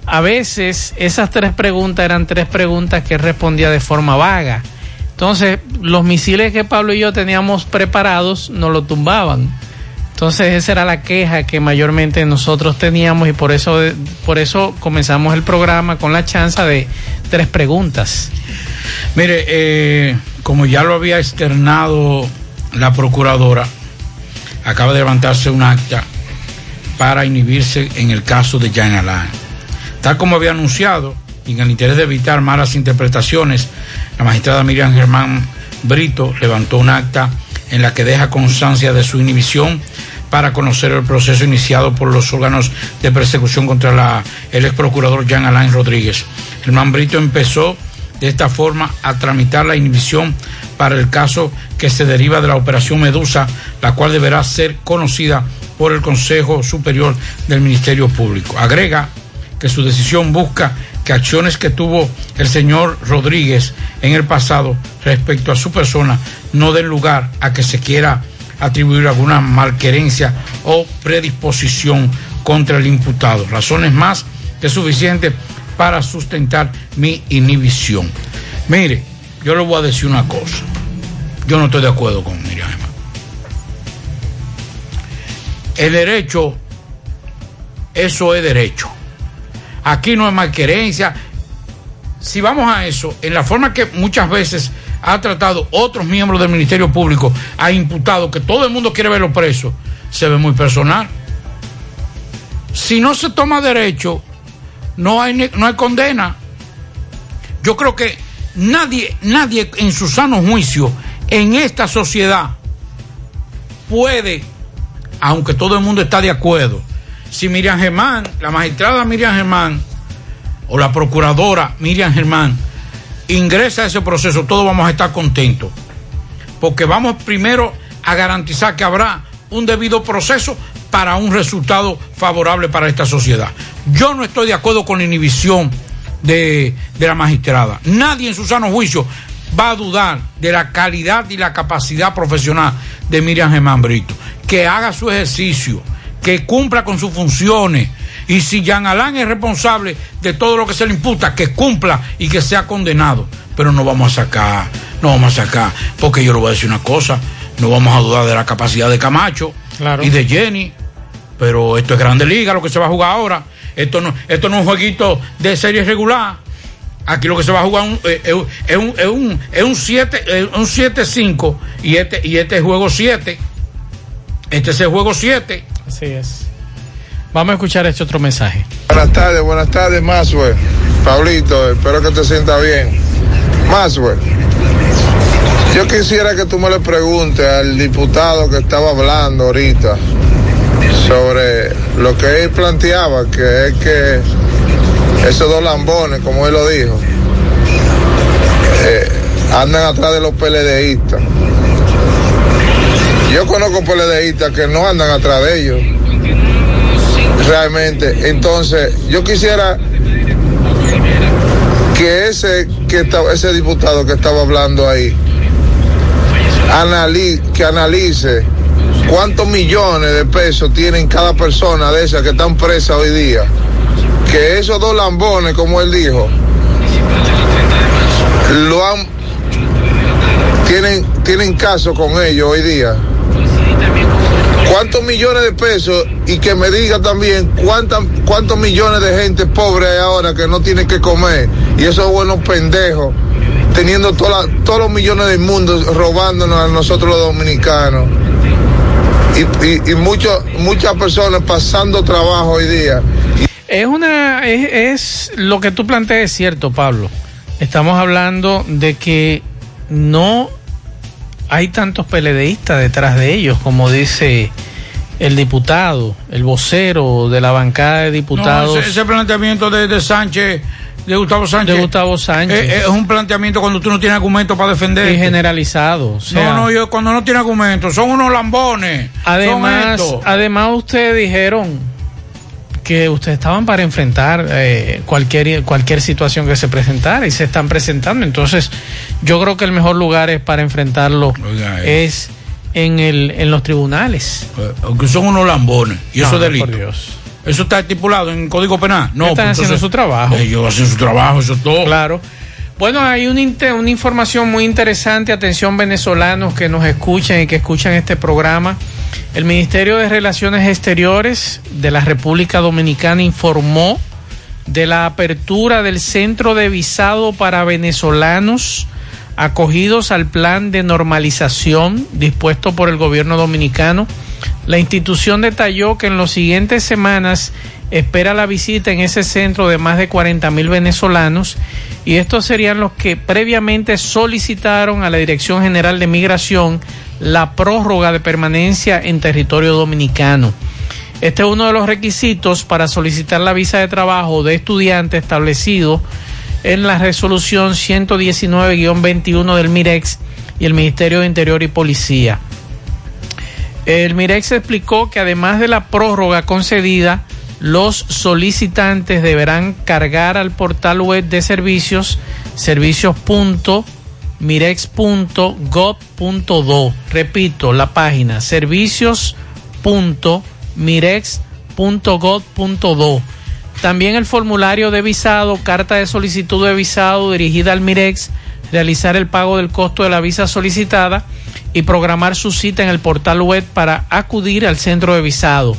a veces esas tres preguntas eran tres preguntas que respondía de forma vaga. Entonces, los misiles que Pablo y yo teníamos preparados nos lo tumbaban. Entonces, esa era la queja que mayormente nosotros teníamos y por eso, por eso comenzamos el programa con la chance de tres preguntas. Mire, eh, como ya lo había externado la procuradora, acaba de levantarse un acta para inhibirse en el caso de Jan Alain. Tal como había anunciado, y en el interés de evitar malas interpretaciones, la magistrada Miriam Germán Brito levantó un acta en la que deja constancia de su inhibición para conocer el proceso iniciado por los órganos de persecución contra la, el ex procurador Jean Alain Rodríguez. Germán Brito empezó de esta forma a tramitar la inhibición para el caso que se deriva de la operación Medusa, la cual deberá ser conocida por el Consejo Superior del Ministerio Público. Agrega que su decisión busca que acciones que tuvo el señor Rodríguez en el pasado respecto a su persona no den lugar a que se quiera atribuir alguna malquerencia o predisposición contra el imputado. Razones más que suficientes para sustentar mi inhibición. Mire, yo le voy a decir una cosa. Yo no estoy de acuerdo con Miriam. El derecho, eso es derecho. Aquí no hay malquerencia. Si vamos a eso, en la forma que muchas veces ha tratado otros miembros del Ministerio Público, ha imputado que todo el mundo quiere verlo preso, se ve muy personal. Si no se toma derecho, no hay, no hay condena. Yo creo que nadie, nadie en su sano juicio en esta sociedad puede, aunque todo el mundo está de acuerdo, si Miriam Germán, la magistrada Miriam Germán o la procuradora Miriam Germán ingresa a ese proceso, todos vamos a estar contentos. Porque vamos primero a garantizar que habrá un debido proceso para un resultado favorable para esta sociedad. Yo no estoy de acuerdo con la inhibición de, de la magistrada. Nadie en su sano juicio va a dudar de la calidad y la capacidad profesional de Miriam Germán Brito. Que haga su ejercicio, que cumpla con sus funciones. Y si Jean Alain es responsable de todo lo que se le imputa, que cumpla y que sea condenado. Pero no vamos a sacar, no vamos a sacar, porque yo le voy a decir una cosa, no vamos a dudar de la capacidad de Camacho y de Jenny, pero esto es Grande Liga, lo que se va a jugar ahora. Esto no, esto no es un jueguito de serie regular. Aquí lo que se va a jugar un- eh, es un es un es un 7 eh, un 7-5 y este y este es juego 7. Este es el juego 7. Así es. Vamos a escuchar este otro mensaje. Buenas tardes, buenas tardes, Maswell. Pablito, espero que te sientas bien. Maswell, yo quisiera que tú me le preguntes al diputado que estaba hablando ahorita sobre lo que él planteaba, que es que esos dos lambones, como él lo dijo, eh, andan atrás de los PLDistas. Yo conozco PLDistas que no andan atrás de ellos realmente. Entonces, yo quisiera que ese que ese diputado que estaba hablando ahí anali- que analice cuántos millones de pesos tienen cada persona de esas que están presas hoy día. Que esos dos lambones, como él dijo, lo tienen tienen caso con ellos hoy día. ¿Cuántos millones de pesos? Y que me diga también cuántas, cuántos millones de gente pobre hay ahora que no tiene que comer. Y esos buenos pendejos, teniendo toda todos los millones del mundo robándonos a nosotros los dominicanos. Y, y, y muchas personas pasando trabajo hoy día. Es una es, es lo que tú planteas es cierto, Pablo. Estamos hablando de que no hay tantos PLDistas detrás de ellos, como dice el diputado, el vocero de la bancada de diputados. No, ese, ese planteamiento de, de Sánchez, de Gustavo Sánchez. De Gustavo Sánchez. Es, es un planteamiento cuando tú no tienes argumento para defender. y generalizado. o sea, no, no, yo cuando no tiene argumentos, son unos lambones. Además, además ustedes dijeron que ustedes estaban para enfrentar eh, cualquier cualquier situación que se presentara y se están presentando. Entonces, yo creo que el mejor lugar es para enfrentarlo Oiga, eh. es en el en los tribunales. Aunque son unos lambones. Y eso No, es delito. por Dios. Eso está estipulado en el Código Penal. No, Están pues, haciendo entonces, su trabajo. Ellos hacen su trabajo, eso es todo. Claro. Bueno, hay una, una información muy interesante, atención venezolanos que nos escuchan y que escuchan este programa. El Ministerio de Relaciones Exteriores de la República Dominicana informó de la apertura del centro de visado para venezolanos acogidos al plan de normalización dispuesto por el gobierno dominicano. La institución detalló que en las siguientes semanas espera la visita en ese centro de más de 40 mil venezolanos y estos serían los que previamente solicitaron a la Dirección General de Migración la prórroga de permanencia en territorio dominicano. Este es uno de los requisitos para solicitar la visa de trabajo de estudiante establecido en la resolución 119-21 del MIREX y el Ministerio de Interior y Policía. El MIREX explicó que además de la prórroga concedida, los solicitantes deberán cargar al portal web de servicios servicios.mirex.gov.do. Repito, la página servicios.mirex.gov.do. También el formulario de visado, carta de solicitud de visado dirigida al MIREX, realizar el pago del costo de la visa solicitada y programar su cita en el portal web para acudir al centro de visado.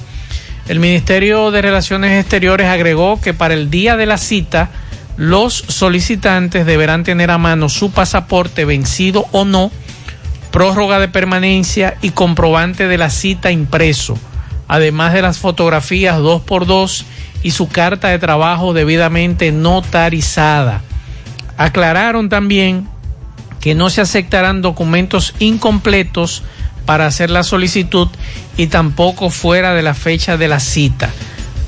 El Ministerio de Relaciones Exteriores agregó que para el día de la cita, los solicitantes deberán tener a mano su pasaporte vencido o no, prórroga de permanencia y comprobante de la cita impreso, además de las fotografías 2x2 y su carta de trabajo debidamente notarizada. Aclararon también que no se aceptarán documentos incompletos para hacer la solicitud y tampoco fuera de la fecha de la cita.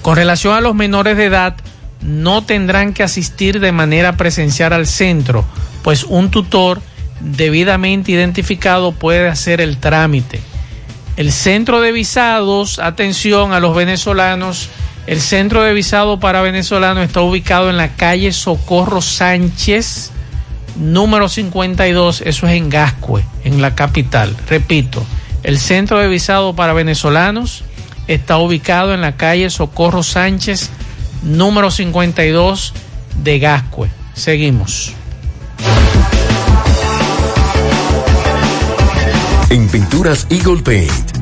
Con relación a los menores de edad, no tendrán que asistir de manera presencial al centro, pues un tutor debidamente identificado puede hacer el trámite. El centro de visados, atención a los venezolanos, el centro de visado para venezolanos está ubicado en la calle Socorro Sánchez, número 52, eso es en Gascue, en la capital. Repito, el centro de visado para venezolanos está ubicado en la calle Socorro Sánchez, número 52 de Gascue. Seguimos. En Pinturas Eagle Paint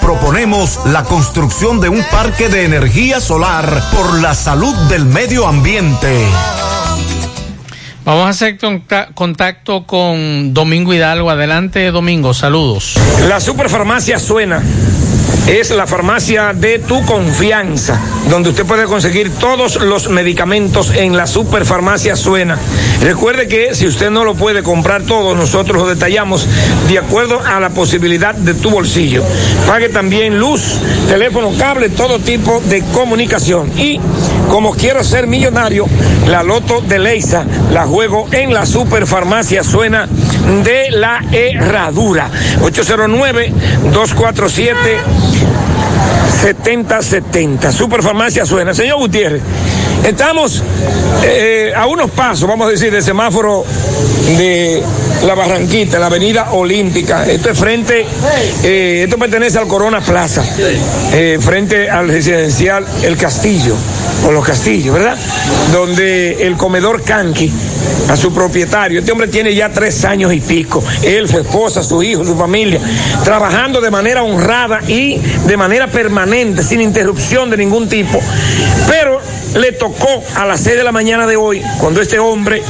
Proponemos la construcción de un parque de energía solar por la salud del medio ambiente. Vamos a hacer conta- contacto con Domingo Hidalgo. Adelante, Domingo. Saludos. La superfarmacia suena. Es la farmacia de tu confianza, donde usted puede conseguir todos los medicamentos en la superfarmacia Suena. Recuerde que si usted no lo puede comprar todo, nosotros lo detallamos de acuerdo a la posibilidad de tu bolsillo. Pague también luz, teléfono, cable, todo tipo de comunicación. Y como quiero ser millonario, la loto de Leisa la juego en la superfarmacia Suena de la Herradura. 809-247. 7070. Superfarmacia suena. Señor Gutiérrez, estamos eh, a unos pasos, vamos a decir, del semáforo de la Barranquita, la Avenida Olímpica. Esto es frente, eh, esto pertenece al Corona Plaza, eh, frente al residencial El Castillo, o Los Castillos, ¿verdad? Donde el comedor Canqui, a su propietario, este hombre tiene ya tres años y pico, él, su esposa, su hijo, su familia, trabajando de manera honrada y de manera permanente, sin interrupción de ningún tipo. Pero le tocó a las seis de la mañana de hoy, cuando este hombre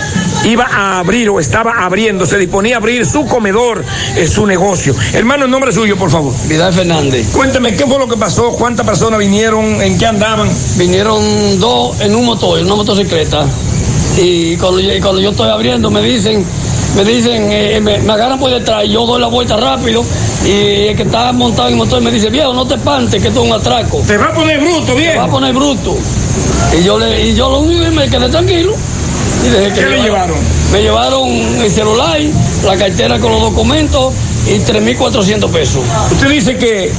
iba a abrir o estaba abriendo, se disponía a abrir su comedor, eh, su negocio. Hermano, el nombre suyo, por favor. Vidal Fernández. Cuénteme, ¿qué fue lo que pasó? ¿Cuántas personas vinieron? ¿En qué andaban? Vinieron dos en un motor, en una motocicleta. Y cuando, yo- y cuando yo estoy abriendo me dicen, me dicen, eh, me, me agarran por detrás y yo doy la vuelta rápido. Y el que está montado en el motor me dice, viejo, no te espantes, que esto es un atraco. Te va a poner bruto, viejo. Te va a poner bruto. Y yo, le, y yo lo único que me quedé tranquilo. Y dejé que ¿Qué le llevaron? Me llevaron el celular, la cartera con los documentos y 3.400 pesos. Usted dice que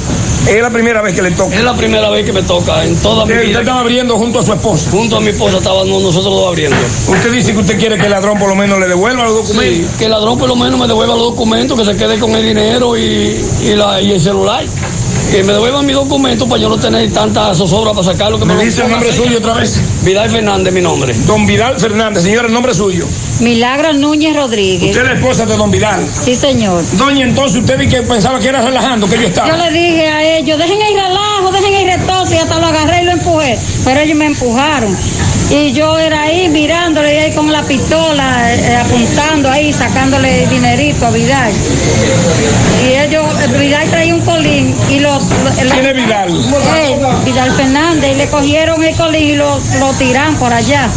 es la primera vez que le toca. Es la primera vez que me toca en toda mi Usted vida. estaba abriendo junto a su esposa. Junto a mi esposa estábamos nosotros dos abriendo. Usted dice que usted quiere que el ladrón por lo menos le devuelva los documentos. Sí, que el ladrón por lo menos me devuelva los documentos, que se quede con el dinero y, y, la, y el celular. Que me devuelvan mis documentos para yo no tener tanta zozobra para sacarlo. Que ¿Me lo dice el nombre así. suyo otra vez? Vidal Fernández, mi nombre. Don Vidal Fernández, señor, el nombre suyo. Milagro Núñez Rodríguez. Usted es la esposa de Don Vidal. Sí, señor. Doña, entonces usted dice que pensaba que era relajando, que yo estaba. Yo le dije a ellos, dejen el relajo, dejen el retoso, y hasta lo agarré y lo empujé. Pero ellos me empujaron. Y yo era ahí mirándole ahí con la pistola, eh, apuntando ahí, sacándole dinerito a Vidal. Y ellos, eh, Vidal traía un colín y los... ¿Quién es Vidal? Eh, Vidal Fernández, y le cogieron el colín y lo, lo tiran por allá.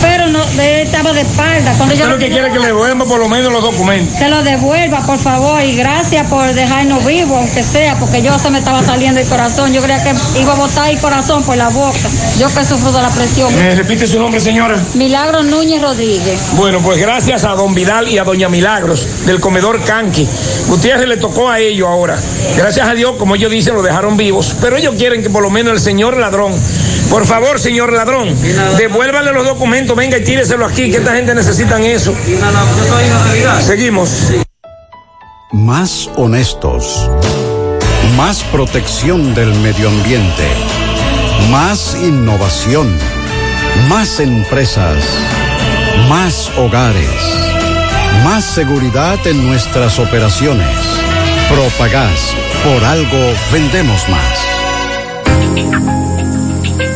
Pero no, él estaba de espalda. Cuando yo Usted lo que quiere que le devuelva por lo menos los documentos. que lo devuelva, por favor, y gracias por dejarnos vivos, aunque sea, porque yo se me estaba saliendo el corazón. Yo creía que iba a botar el corazón por la boca. Yo que sufro de la presión. ¿Me repite su nombre, señora? Milagro Núñez Rodríguez. Bueno, pues gracias a don Vidal y a doña Milagros del comedor Canqui. Gutiérrez le tocó a ellos ahora. Gracias a Dios, como ellos dicen, lo dejaron vivos. Pero ellos quieren que por lo menos el señor ladrón, por favor, señor ladrón, devuélvanle los documentos, venga y tíreselo aquí, que esta gente necesita eso. Seguimos. Más honestos. Más protección del medio ambiente. Más innovación. Más empresas. Más hogares. Más seguridad en nuestras operaciones. Propagás. Por algo vendemos más.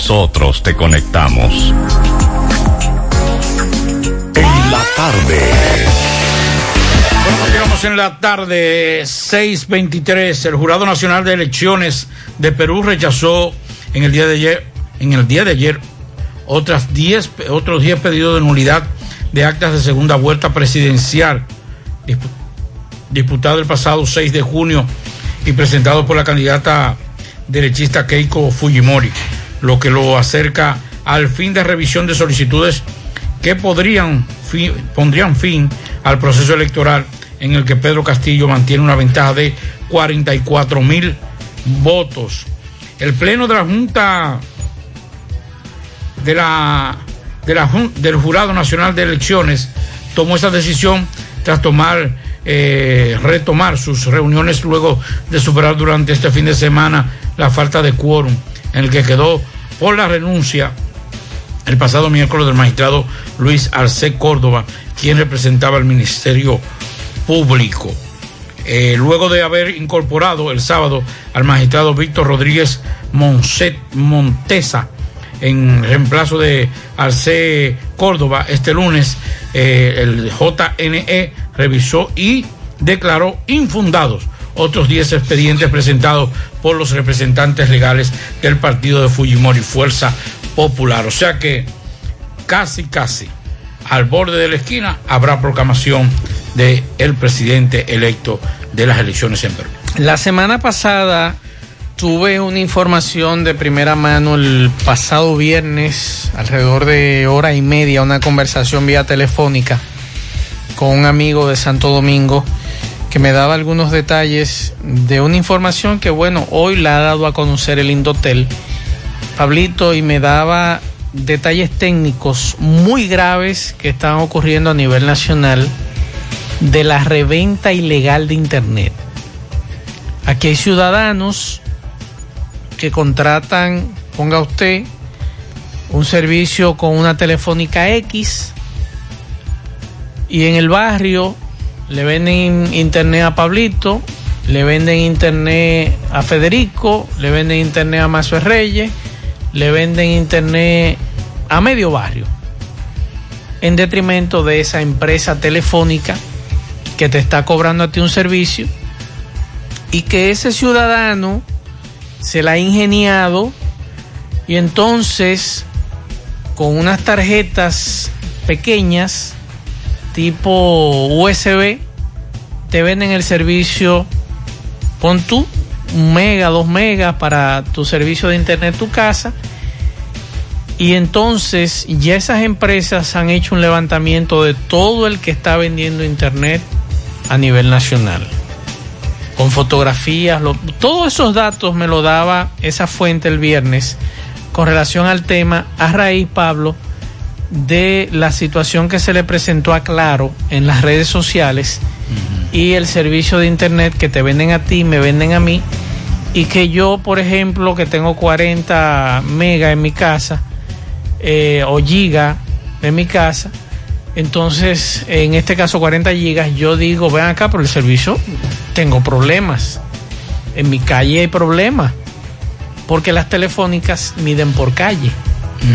nosotros te conectamos. En la tarde. Continuamos en la tarde 6:23. El Jurado Nacional de Elecciones de Perú rechazó en el día de ayer, en el día de ayer, otras 10, otros 10 pedidos de nulidad de actas de segunda vuelta presidencial dispu- disputado el pasado 6 de junio y presentado por la candidata derechista Keiko Fujimori, lo que lo acerca al fin de revisión de solicitudes que podrían pondrían fin al proceso electoral en el que Pedro Castillo mantiene una ventaja de 44 mil votos. El pleno de la Junta de la, de la del Jurado Nacional de Elecciones tomó esa decisión tras tomar eh, retomar sus reuniones luego de superar durante este fin de semana la falta de quórum en el que quedó por la renuncia el pasado miércoles del magistrado Luis Arce Córdoba, quien representaba al Ministerio Público. Eh, luego de haber incorporado el sábado al magistrado Víctor Rodríguez Monset, Montesa en reemplazo de Arce Córdoba, este lunes eh, el JNE revisó y declaró infundados otros 10 expedientes presentados por los representantes legales del partido de Fujimori Fuerza Popular. O sea que casi, casi al borde de la esquina habrá proclamación del el presidente electo de las elecciones en Perú. La semana pasada tuve una información de primera mano el pasado viernes, alrededor de hora y media, una conversación vía telefónica con un amigo de Santo Domingo que me daba algunos detalles de una información que, bueno, hoy la ha dado a conocer el Indotel, Pablito, y me daba detalles técnicos muy graves que están ocurriendo a nivel nacional de la reventa ilegal de Internet. Aquí hay ciudadanos que contratan, ponga usted, un servicio con una telefónica X y en el barrio le venden internet a Pablito, le venden internet a Federico, le venden internet a Mazo Reyes, le venden internet a medio barrio, en detrimento de esa empresa telefónica que te está cobrando a ti un servicio y que ese ciudadano se la ha ingeniado y entonces con unas tarjetas pequeñas tipo USB te venden el servicio pon tú un mega, dos megas para tu servicio de internet tu casa y entonces ya esas empresas han hecho un levantamiento de todo el que está vendiendo internet a nivel nacional. con fotografías, todos esos datos me lo daba esa fuente el viernes con relación al tema a raíz, Pablo, de la situación que se le presentó a Claro en las redes sociales y el servicio de internet que te venden a ti, me venden a mí, y que yo, por ejemplo, que tengo 40 megas en mi casa, eh, o giga en mi casa, entonces, en este caso 40 gigas, yo digo, ven acá, por el servicio tengo problemas. En mi calle hay problemas. Porque las telefónicas miden por calle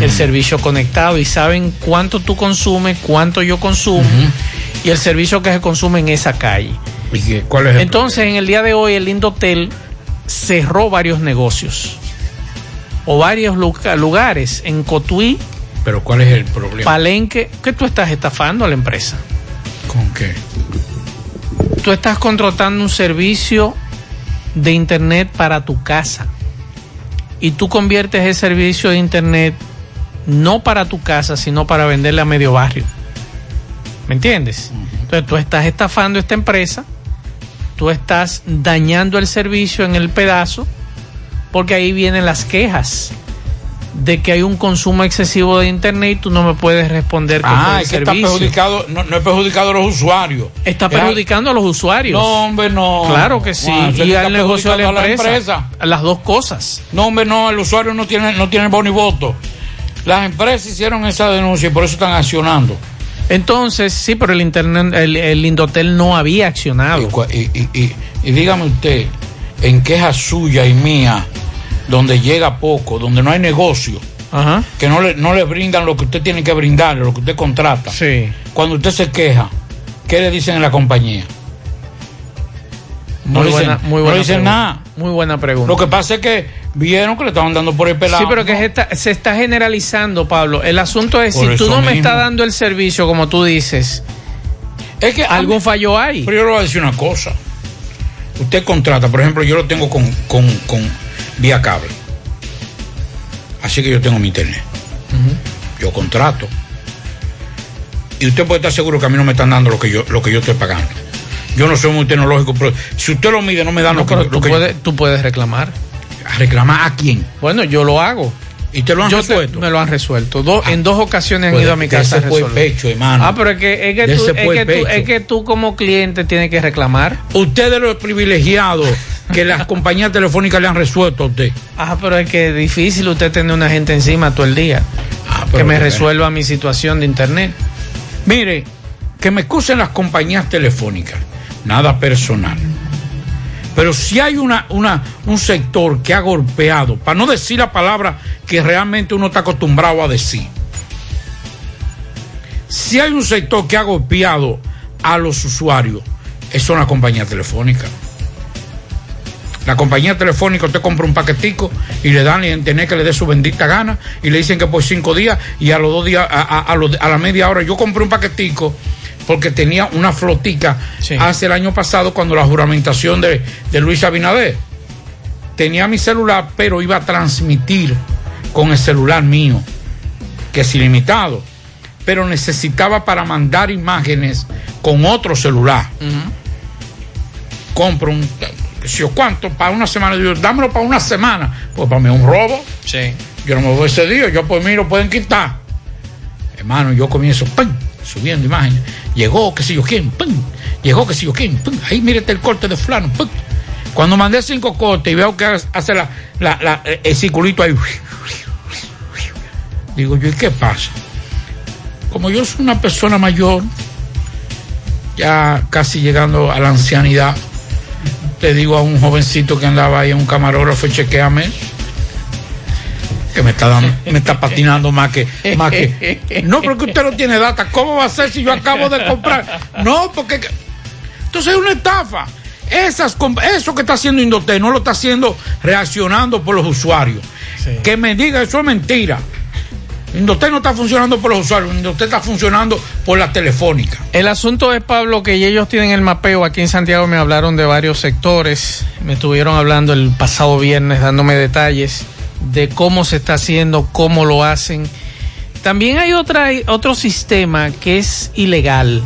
el servicio conectado y saben cuánto tú consumes, cuánto yo consumo y el servicio que se consume en esa calle. ¿Y qué- cuál es el Entonces, en el día de hoy, el Indotel cerró varios negocios o varios lugares en Cotuí, Pero ¿cuál es el problema? Palenque, que tú estás estafando a la empresa. ¿Con qué? Tú estás contratando un servicio de internet para tu casa y tú conviertes ese servicio de internet no para tu casa, sino para venderle a medio barrio. ¿Me entiendes? Entonces tú estás estafando a esta empresa, tú estás dañando el servicio en el pedazo, porque ahí vienen las quejas de que hay un consumo excesivo de internet y tú no me puedes responder que Ah, es que está perjudicado, no, no es perjudicado a los usuarios. Está Es- perjudicando a los usuarios. No, hombre, no. Claro que sí. Eso y al negocio de la empresa. a la empresa. Las dos cosas. No, hombre, no, el usuario no tiene, no tiene voz ni voto. Las empresas hicieron esa denuncia y por eso están accionando. Entonces, sí, pero el internet, el, el Indotel no había accionado. Y, y- y- y dígame usted, en queja suya y mía, donde llega poco, donde no hay negocio, Ajá. que no le, no le brindan lo que usted tiene que brindarle, lo que usted contrata. Sí. Cuando usted se queja, ¿qué le dicen en la compañía? No Muy le dicen, buena, muy no buena le dicen nada. Muy buena pregunta. Lo que pasa es que vieron que le estaban dando por el pelado. Sí, pero que se está, se está generalizando, Pablo. El asunto es, Por si tú no me estás dando el servicio como tú dices, es que algún fallo hay. Pero yo le voy a decir una cosa. Usted contrata, por ejemplo, yo lo tengo con, con, con vía cable. Así que yo tengo mi internet. Yo contrato. Y usted puede estar seguro que a mí no me están dando lo que yo, lo que yo estoy pagando. Yo no soy muy tecnológico, pero si usted lo mide, no me dan No, lo que, lo tú, que- puedes, tú puedes reclamar. ¿A reclamar a quién? Bueno, yo lo hago. ¿Y te lo han Yo te- resuelto? me lo han resuelto. Do- en dos ocasiones han pues, ido a mi casa a dese fue el pecho, hermano. Ah, pero es que, es que, tú, Dese es, fue que el tú, pecho. es que tú como cliente tienes que reclamar. Usted de los privilegiados que las (laughs) compañías telefónicas le han resuelto a usted. Ah, pero es que es difícil usted tener una gente encima todo el día Ah, que me resuelva mi situación de internet. Mire, que me excusen las compañías telefónicas, nada personal. Pero si hay una, una, un sector que ha golpeado, para no decir la palabra que realmente uno está acostumbrado a decir, si hay un sector que ha golpeado a los usuarios, es son las compañías telefónicas. La compañía telefónica, usted compra un paquetico y le dan el internet que le dé su bendita gana y le dicen que por cinco días y a los dos días, a, a- a los- a la media hora, yo compré un paquetico porque tenía una flotica hace el año pasado cuando la juramentación de, de Luis Abinader. Tenía mi celular, pero iba a transmitir con el celular mío, que es ilimitado, pero necesitaba para mandar imágenes con otro celular. Compro un sé yo cuánto para una semana. Digo dámelo para una semana. Pues para mí es un robo. Sí. yo no me voy ese día yo por mí lo pueden quitar. Hermano yo comienzo ¡pum! Subiendo imágenes llegó que sé yo quién ¡pum! llegó que sé yo quién ¡pum! ahí mírate el corte de fulano ¡pum! cuando mandé cinco cortes y veo que hace la, la- el circulito ahí digo yo ¿y qué pasa? como yo soy una persona mayor ya casi llegando a la ancianidad, te digo a un jovencito que andaba ahí, un camarógrafo, chequeame, que me está dando, me está (laughs) patinando más que, más que. No, porque usted no tiene data. ¿Cómo va a ser si yo acabo de comprar? No, porque entonces es una estafa. Esas, eso que está haciendo Indotel no lo está haciendo reaccionando por los usuarios. Que me diga eso es mentira. Indotel no está funcionando por los usuarios, Indotel está funcionando por la telefónica. El asunto es, Pablo, que ellos tienen el mapeo. Aquí en Santiago me hablaron de varios sectores. Me estuvieron hablando el pasado viernes dándome detalles de cómo se está haciendo, cómo lo hacen. También hay otra, otro sistema que es ilegal.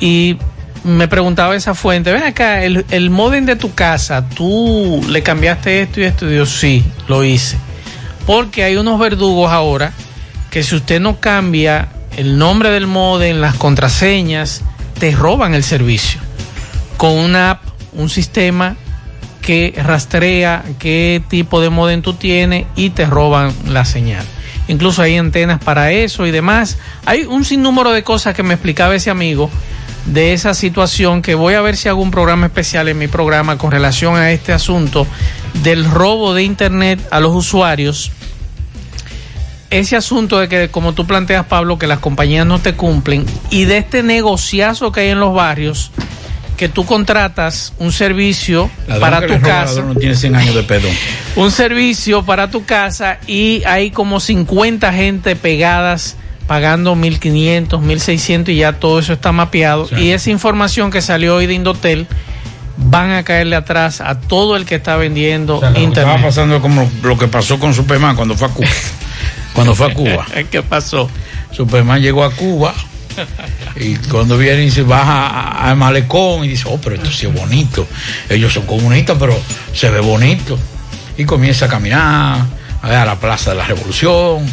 Y me preguntaba esa fuente, ven acá, el, el modem de tu casa, tú le cambiaste esto y esto, y yo sí, lo hice. Porque hay unos verdugos ahora que si usted no cambia el nombre del modem, las contraseñas, te roban el servicio. Con una app, un sistema que rastrea qué tipo de modem tú tienes y te roban la señal. Incluso hay antenas para eso y demás. Hay un sinnúmero de cosas que me explicaba ese amigo de esa situación que voy a ver si hago un programa especial en mi programa con relación a este asunto del robo de internet a los usuarios. Ese asunto de que, como tú planteas, Pablo, que las compañías no te cumplen y de este negociazo que hay en los barrios, que tú contratas un servicio Ladrón para tu casa. ladrón no tiene 100 años de pedo. (laughs) un servicio para tu casa y hay como 50 gente pegadas pagando 1500, 1600 y ya todo eso está mapeado y esa información que salió hoy de Indotel van a caerle atrás a todo el que está vendiendo O sea, internet. estaba pasando como lo que pasó con Superman cuando fue a Cuba. (laughs) cuando fue a Cuba. ¿Qué pasó? Superman llegó a Cuba y cuando viene y se baja al malecón y dice, oh, pero esto sí es bonito. Ellos son comunistas, pero se ve bonito. Y comienza a caminar a la Plaza de la Revolución.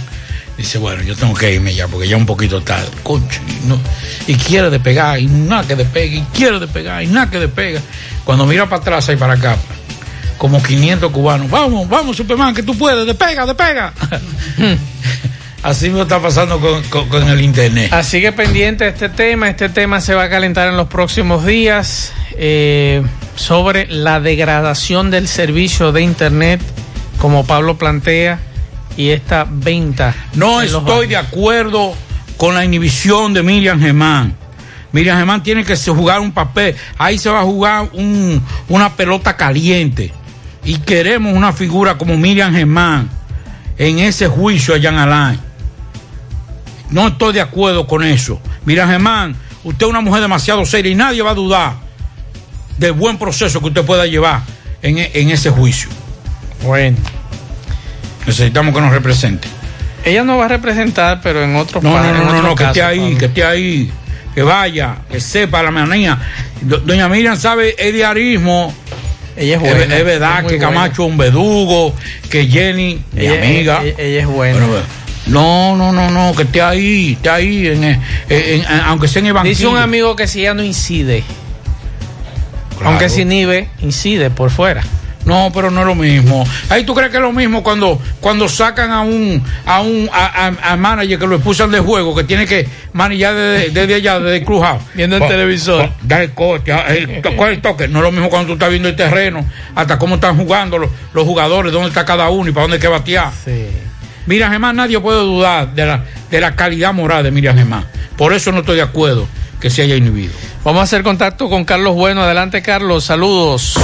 Dice, bueno, yo tengo que irme ya porque ya un poquito tarde. Concho, y, no- y quiere despegar y nada que despegue, y quiere despegar y nada que despega. Cuando mira para atrás y para acá, como 500 cubanos, vamos, vamos, Superman, que tú puedes, despega, despega. (laughs) Así me está pasando con, con- con el internet. Así que pendiente de este tema, este tema se va a calentar en los próximos días eh, sobre la degradación del servicio de internet, como Pablo plantea, y esta venta. No estoy de acuerdo con la inhibición de Miriam Germán. Miriam Germán tiene que jugar un papel. Ahí se va a jugar un- una pelota caliente. Y queremos una figura como Miriam Germán en ese juicio allá en Alain. No estoy de acuerdo con eso. Miriam Germán, usted es una mujer demasiado seria y nadie va a dudar del buen proceso que usted pueda llevar en, e- en ese juicio. Bueno. Necesitamos que nos represente. Ella no va a representar, pero en otros No, no, no, no, no, que esté ahí, Pablo. que esté ahí, que vaya, que sepa la manía. Do- Doña Miriam sabe el diarismo. Ella es buena, es verdad es que buena. Camacho es un verdugo, que Jenny, mi amiga. ella- ella es buena. Bueno. No, no, no, no, que esté ahí, esté ahí, en, en- en- aunque sea en el banquillo. Dice un amigo que si ella no incide, Claro. aunque se inhibe, incide por fuera. No, pero no es lo mismo. Ahí tú crees que es lo mismo cuando, cuando sacan a un, a un, a, a- a manager que lo expulsan de juego, que tiene que manillar desde, desde allá, desde el crujado. Viendo el televisor. Da el corte, ah, el to- ¿cuál es el toque? No es lo mismo cuando tú estás viendo el terreno, hasta cómo están jugando los, los jugadores, dónde está cada uno y para dónde hay que batear. Mira, Germán, nadie puede dudar de la, de la calidad moral de Miriam. Por eso no estoy de acuerdo que se haya inhibido. Vamos a hacer contacto con Carlos Bueno. Adelante, Carlos. Saludos.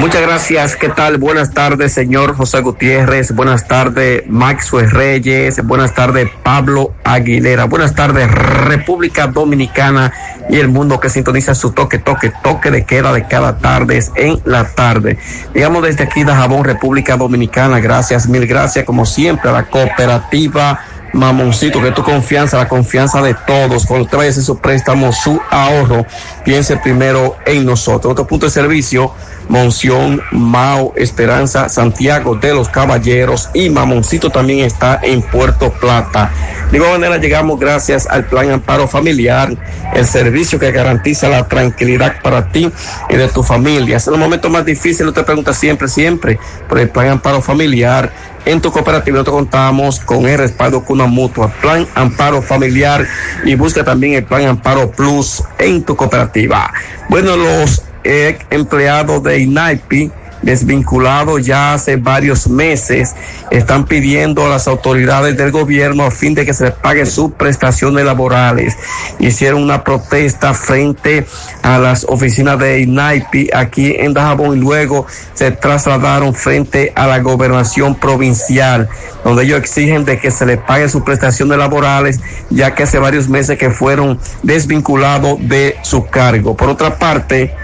Muchas gracias. ¿Qué tal? Buenas tardes, señor José Gutiérrez. Buenas tardes, Maxwell Reyes. Buenas tardes, Pablo Aguilera. Buenas tardes, República Dominicana y el mundo que sintoniza su toque, toque, toque de queda de cada tarde en la tarde. Digamos desde aquí de Jabón, República Dominicana. Gracias, mil gracias, como siempre, a la cooperativa. Mamoncito, que tu confianza, la confianza de todos. Cuando usted vaya a hacer su préstamo, su ahorro, piense primero en nosotros. Otro punto de servicio, Monción, Mao, Esperanza, Santiago de los Caballeros y Mamoncito también está en Puerto Plata. De igual manera llegamos gracias al Plan Amparo Familiar, el servicio que garantiza la tranquilidad para ti y de tu familia. Es el momento más difícil, usted pregunta siempre, siempre, por el Plan Amparo Familiar. En tu cooperativa nosotros contamos con el respaldo con una mutua, Plan Amparo Familiar y busca también el Plan Amparo Plus en tu cooperativa. Bueno, los eh, empleados de INAIPI desvinculados ya hace varios meses están pidiendo a las autoridades del gobierno a fin de que se les pague sus prestaciones laborales. Hicieron una protesta frente a las oficinas de INAIPI aquí en Dajabón y luego se trasladaron frente a la gobernación provincial donde ellos exigen de que se les pague sus prestaciones laborales ya que hace varios meses que fueron desvinculados de su cargo. Por otra parte,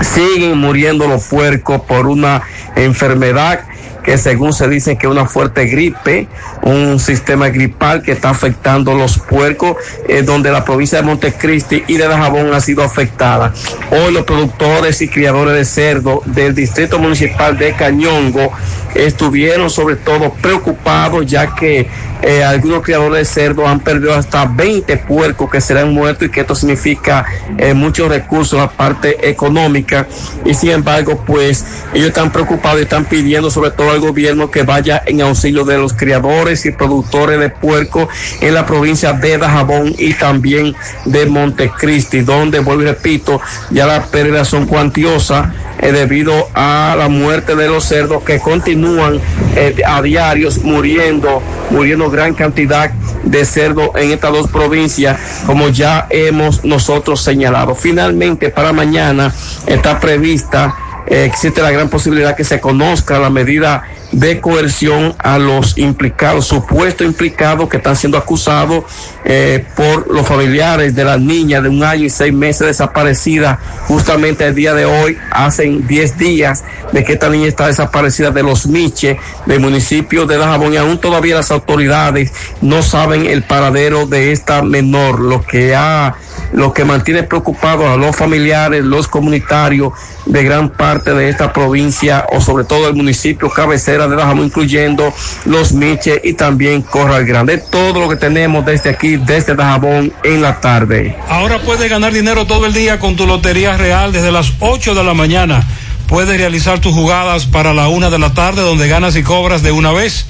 siguen muriendo los puercos por una enfermedad que según se dice que una fuerte gripe, un sistema gripal que está afectando los puercos, eh, donde la provincia de Montecristi y de Dajabón ha sido afectada. Hoy los productores y criadores de cerdo del distrito municipal de Cañongo estuvieron sobre todo preocupados ya que eh, algunos criadores de cerdo han perdido hasta 20 puercos que serán muertos y que esto significa eh, muchos recursos en la parte económica. Y sin embargo pues ellos están preocupados y están pidiendo sobre todo al gobierno que vaya en auxilio de los criadores y productores de puerco en la provincia de Dajabón y también de Montecristi donde vuelvo y repito ya las pérdidas son cuantiosas debido a la muerte de los cerdos que continúan eh, a diarios muriendo, muriendo gran cantidad de cerdos en estas dos provincias, como ya hemos nosotros señalado. Finalmente, para mañana está prevista, existe la gran posibilidad que se conozca la medida de coerción a los implicados, supuestos implicados que están siendo acusados eh, por los familiares de la niña de un año y seis meses desaparecida justamente el día de hoy, hacen diez días de que esta niña está desaparecida de los Miches, del municipio de Dajabón, y aún todavía las autoridades no saben el paradero de esta menor, lo que ha lo que mantiene preocupados a los familiares, los comunitarios de gran parte de esta provincia o sobre todo el municipio cabecera de Dajabón, incluyendo los Miches y también Corral Grande. Todo lo que tenemos desde aquí, desde Dajabón en la tarde. Ahora puedes ganar dinero todo el día con tu Lotería Real desde las 8 de la mañana. Puedes realizar tus jugadas para la una de la tarde donde ganas y cobras de una vez,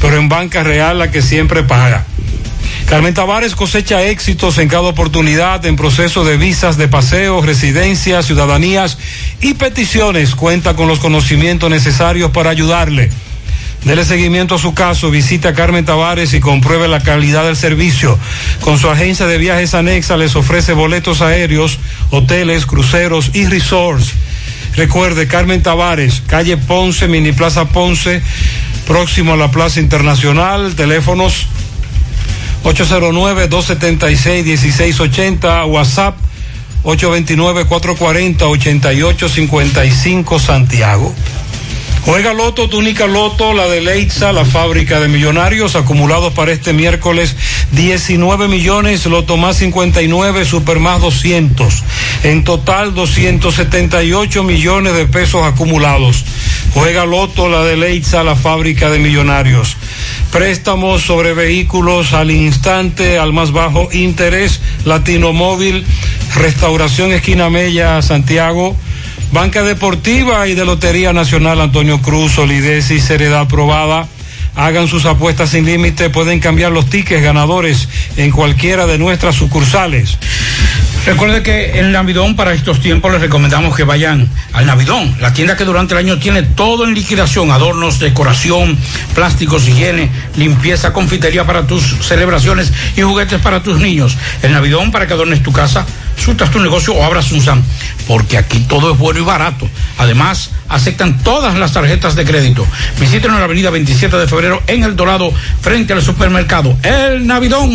pero en Banca Real la que siempre paga. Carmen Tavares cosecha éxitos en cada oportunidad en proceso de visas de paseo, residencias, ciudadanías y peticiones. Cuenta con los conocimientos necesarios para ayudarle. Dele seguimiento a su caso, visite a Carmen Tavares y compruebe la calidad del servicio. Con su agencia de viajes anexa les ofrece boletos aéreos, hoteles, cruceros y resorts. Recuerde, Carmen Tavares, calle Ponce, Mini Plaza Ponce, próximo a la Plaza Internacional, teléfonos 809-276-1680, WhatsApp 829-440-8855 Santiago. Juega Loto, túnica Loto, la de Leitza, la fábrica de millonarios, acumulados para este miércoles 19 millones, Loto más 59, Super más 200. En total 278 millones de pesos acumulados. Juega Loto, la de Leitza, la fábrica de millonarios. Préstamos sobre vehículos al instante, al más bajo interés, Latino Móvil, Restauración Esquina Mella, Santiago. Banca Deportiva y de Lotería Nacional Antonio Cruz, solidez y seriedad probada. Hagan sus apuestas sin límite, pueden cambiar los tickets ganadores en cualquiera de nuestras sucursales. Recuerde que en Navidón para estos tiempos les recomendamos que vayan al Navidón, la tienda que durante el año tiene todo en liquidación, adornos, decoración, plásticos, higiene, limpieza, confitería para tus celebraciones y juguetes para tus niños. El Navidón para que adornes tu casa, surtas tu negocio o abras un SAM, porque aquí todo es bueno y barato. Además, aceptan todas las tarjetas de crédito. Visítenos en la avenida 27 de febrero en El Dorado, frente al supermercado El Navidón,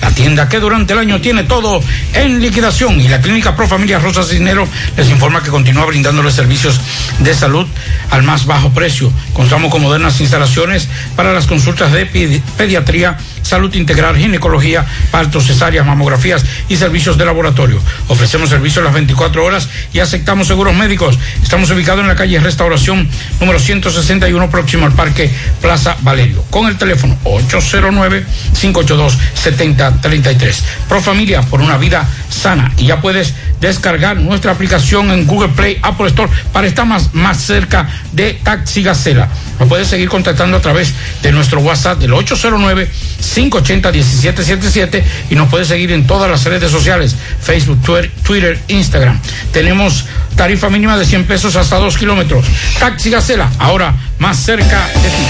la tienda que durante el año tiene todo en liquidación. Y la clínica Pro Familia Rosa Cisnero les informa que continúa brindándoles servicios de salud al más bajo precio. Contamos con modernas instalaciones para las consultas de pedi- pediatría, salud integral, ginecología, partos, cesáreas, mamografías y servicios de laboratorio. Ofrecemos servicios las 24 horas y aceptamos seguros médicos. Estamos ubicados en la calle Restauración número 161 próximo al Parque Plaza Valerio con el teléfono 809-582-7033. Pro Familia por una vida sana y ya puedes descargar nuestra aplicación en Google Play, Apple Store para estar más, más cerca de Taxi Gacela. Nos puedes seguir contactando a través de nuestro WhatsApp del 809-580-1777 y nos puedes seguir en todas las redes sociales, Facebook, Twitter, Instagram. Tenemos tarifa mínima de 100 pesos hasta 2 kilómetros. Taxi Gacela, ahora más cerca de ti.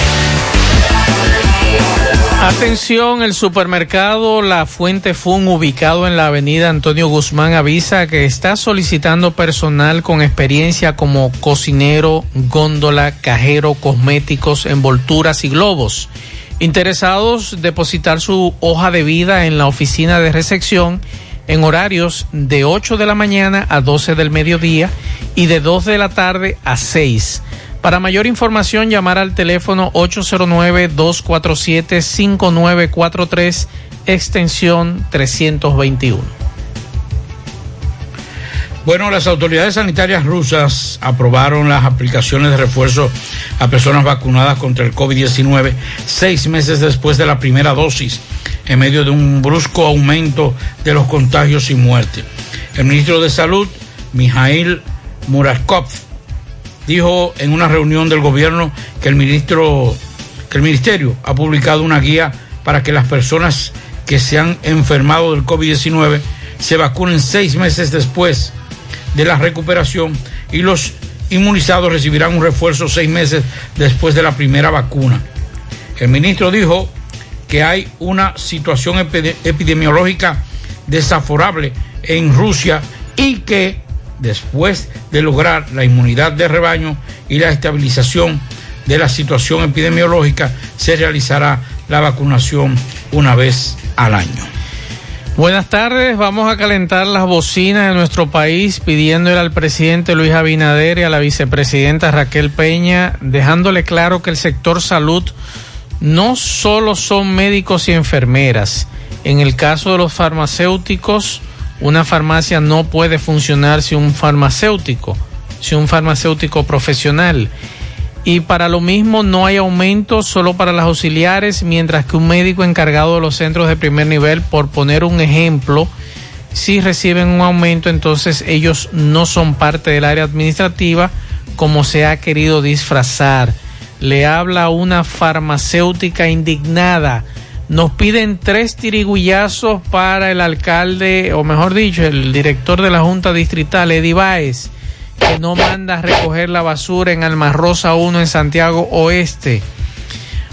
Atención, el supermercado La Fuente Fun, ubicado en la avenida Antonio Guzmán, avisa que está solicitando personal con experiencia como cocinero, góndola, cajero, cosméticos, envolturas y globos. Interesados, depositar su hoja de vida en la oficina de recepción en horarios de 8 de la mañana a 12 del mediodía y de 2 de la tarde a 6. Para mayor información, llamar al teléfono 809-247-5943, extensión 321. Bueno, las autoridades sanitarias rusas aprobaron las aplicaciones de refuerzo a personas vacunadas contra el COVID-19 seis meses después de la primera dosis, en medio de un brusco aumento de los contagios y muertes. El ministro de Salud, Mijail Muraskov, dijo en una reunión del gobierno que el ministro que el ministerio ha publicado una guía para que las personas que se han enfermado del COVID-19 se vacunen seis meses después de la recuperación y los inmunizados recibirán un refuerzo seis meses después de la primera vacuna. El ministro dijo que hay una situación epidemiológica desaforable en Rusia y que después de lograr la inmunidad de rebaño y la estabilización de la situación epidemiológica, se realizará la vacunación una vez al año. Buenas tardes, vamos a calentar las bocinas de nuestro país pidiéndole al presidente Luis Abinader y a la vicepresidenta Raquel Peña, dejándole claro que el sector salud no solo son médicos y enfermeras. En el caso de los farmacéuticos, una farmacia no puede funcionar sin un farmacéutico, sin un farmacéutico profesional y para lo mismo no hay aumento solo para las auxiliares, mientras que un médico encargado de los centros de primer nivel, por poner un ejemplo, si reciben un aumento, entonces ellos no son parte del área administrativa como se ha querido disfrazar. Le habla una farmacéutica indignada. Nos piden tres tirigullazos para el alcalde, o mejor dicho, el director de la Junta Distrital, Eddie Baez que no manda a recoger la basura en Almarrosa 1 en Santiago Oeste.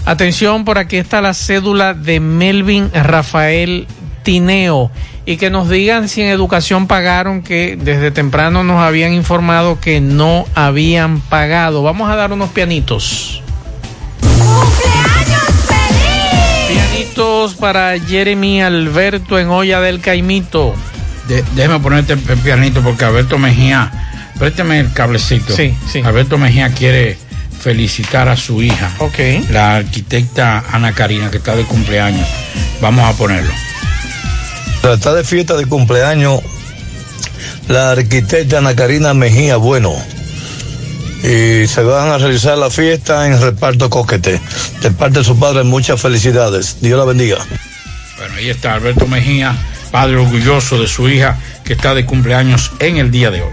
Atención, por aquí está la cédula de Melvin Rafael Tineo y que nos digan si en educación pagaron que desde temprano nos habían informado que no habían pagado. Vamos a dar unos pianitos. Pianitos para Jeremy Alberto en olla del Caimito. déjeme ponerte el pianito porque Alberto Mejía préstame el cablecito. Sí, sí. Alberto Mejía quiere felicitar a su hija, Ok. la arquitecta Ana Karina, que está de cumpleaños. Vamos a ponerlo. Está de fiesta de cumpleaños la arquitecta Ana Karina Mejía Bueno. Y se van a realizar la fiesta en reparto coquete. De parte de su padre, muchas felicidades. Dios la bendiga. Bueno, ahí está Alberto Mejía, padre orgulloso de su hija, que está de cumpleaños en el día de hoy.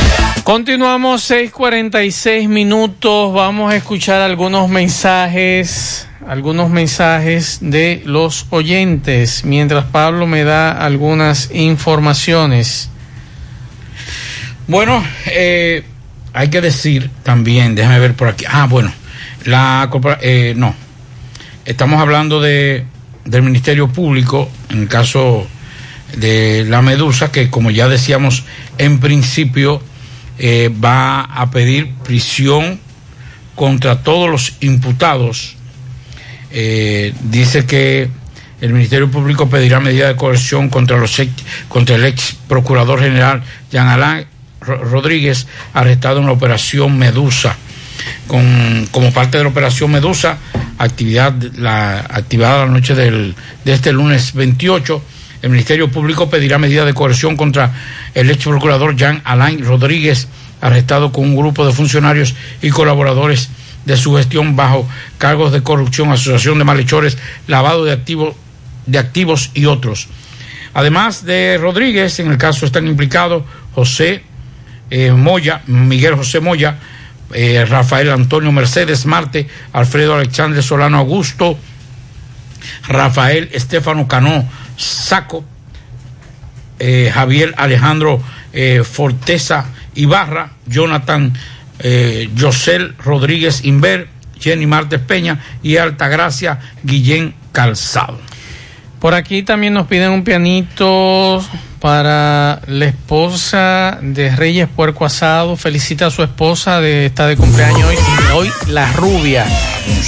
Continuamos 6:46 minutos. Vamos a escuchar algunos mensajes, algunos mensajes de los oyentes, mientras Pablo me da algunas informaciones. Bueno, eh, hay que decir también, déjame ver por aquí. Ah, bueno, la eh, no, estamos hablando de del Ministerio Público en caso de la Medusa, que como ya decíamos en principio eh, va a pedir prisión contra todos los imputados. Eh, dice que el Ministerio Público pedirá medida de coerción contra, los contra el ex procurador general Jean Alain Rodríguez, arrestado en la operación Medusa. Con, como parte de la operación Medusa, actividad la activada la noche del, de este lunes 28 el Ministerio Público pedirá medida de coerción contra el ex procurador Jean Alain Rodríguez, arrestado con un grupo de funcionarios y colaboradores de su gestión bajo cargos de corrupción, asociación de malhechores, lavado de activos, de activos y otros. Además de Rodríguez, en el caso están implicados José eh, Moya, Miguel José Moya, eh, Rafael Antonio Mercedes Marte, Alfredo Alexandre Solano Augusto, Rafael Estefano Cano Saco, eh, Javier Alejandro eh, Forteza Ibarra, Jonathan eh, Josel Rodríguez Inver, Jenny Martes Peña y Altagracia Guillén Calzado. Por aquí también nos piden un pianito para la esposa de Reyes Puerco Asado. Felicita a su esposa de está de cumpleaños hoy, hoy la rubia.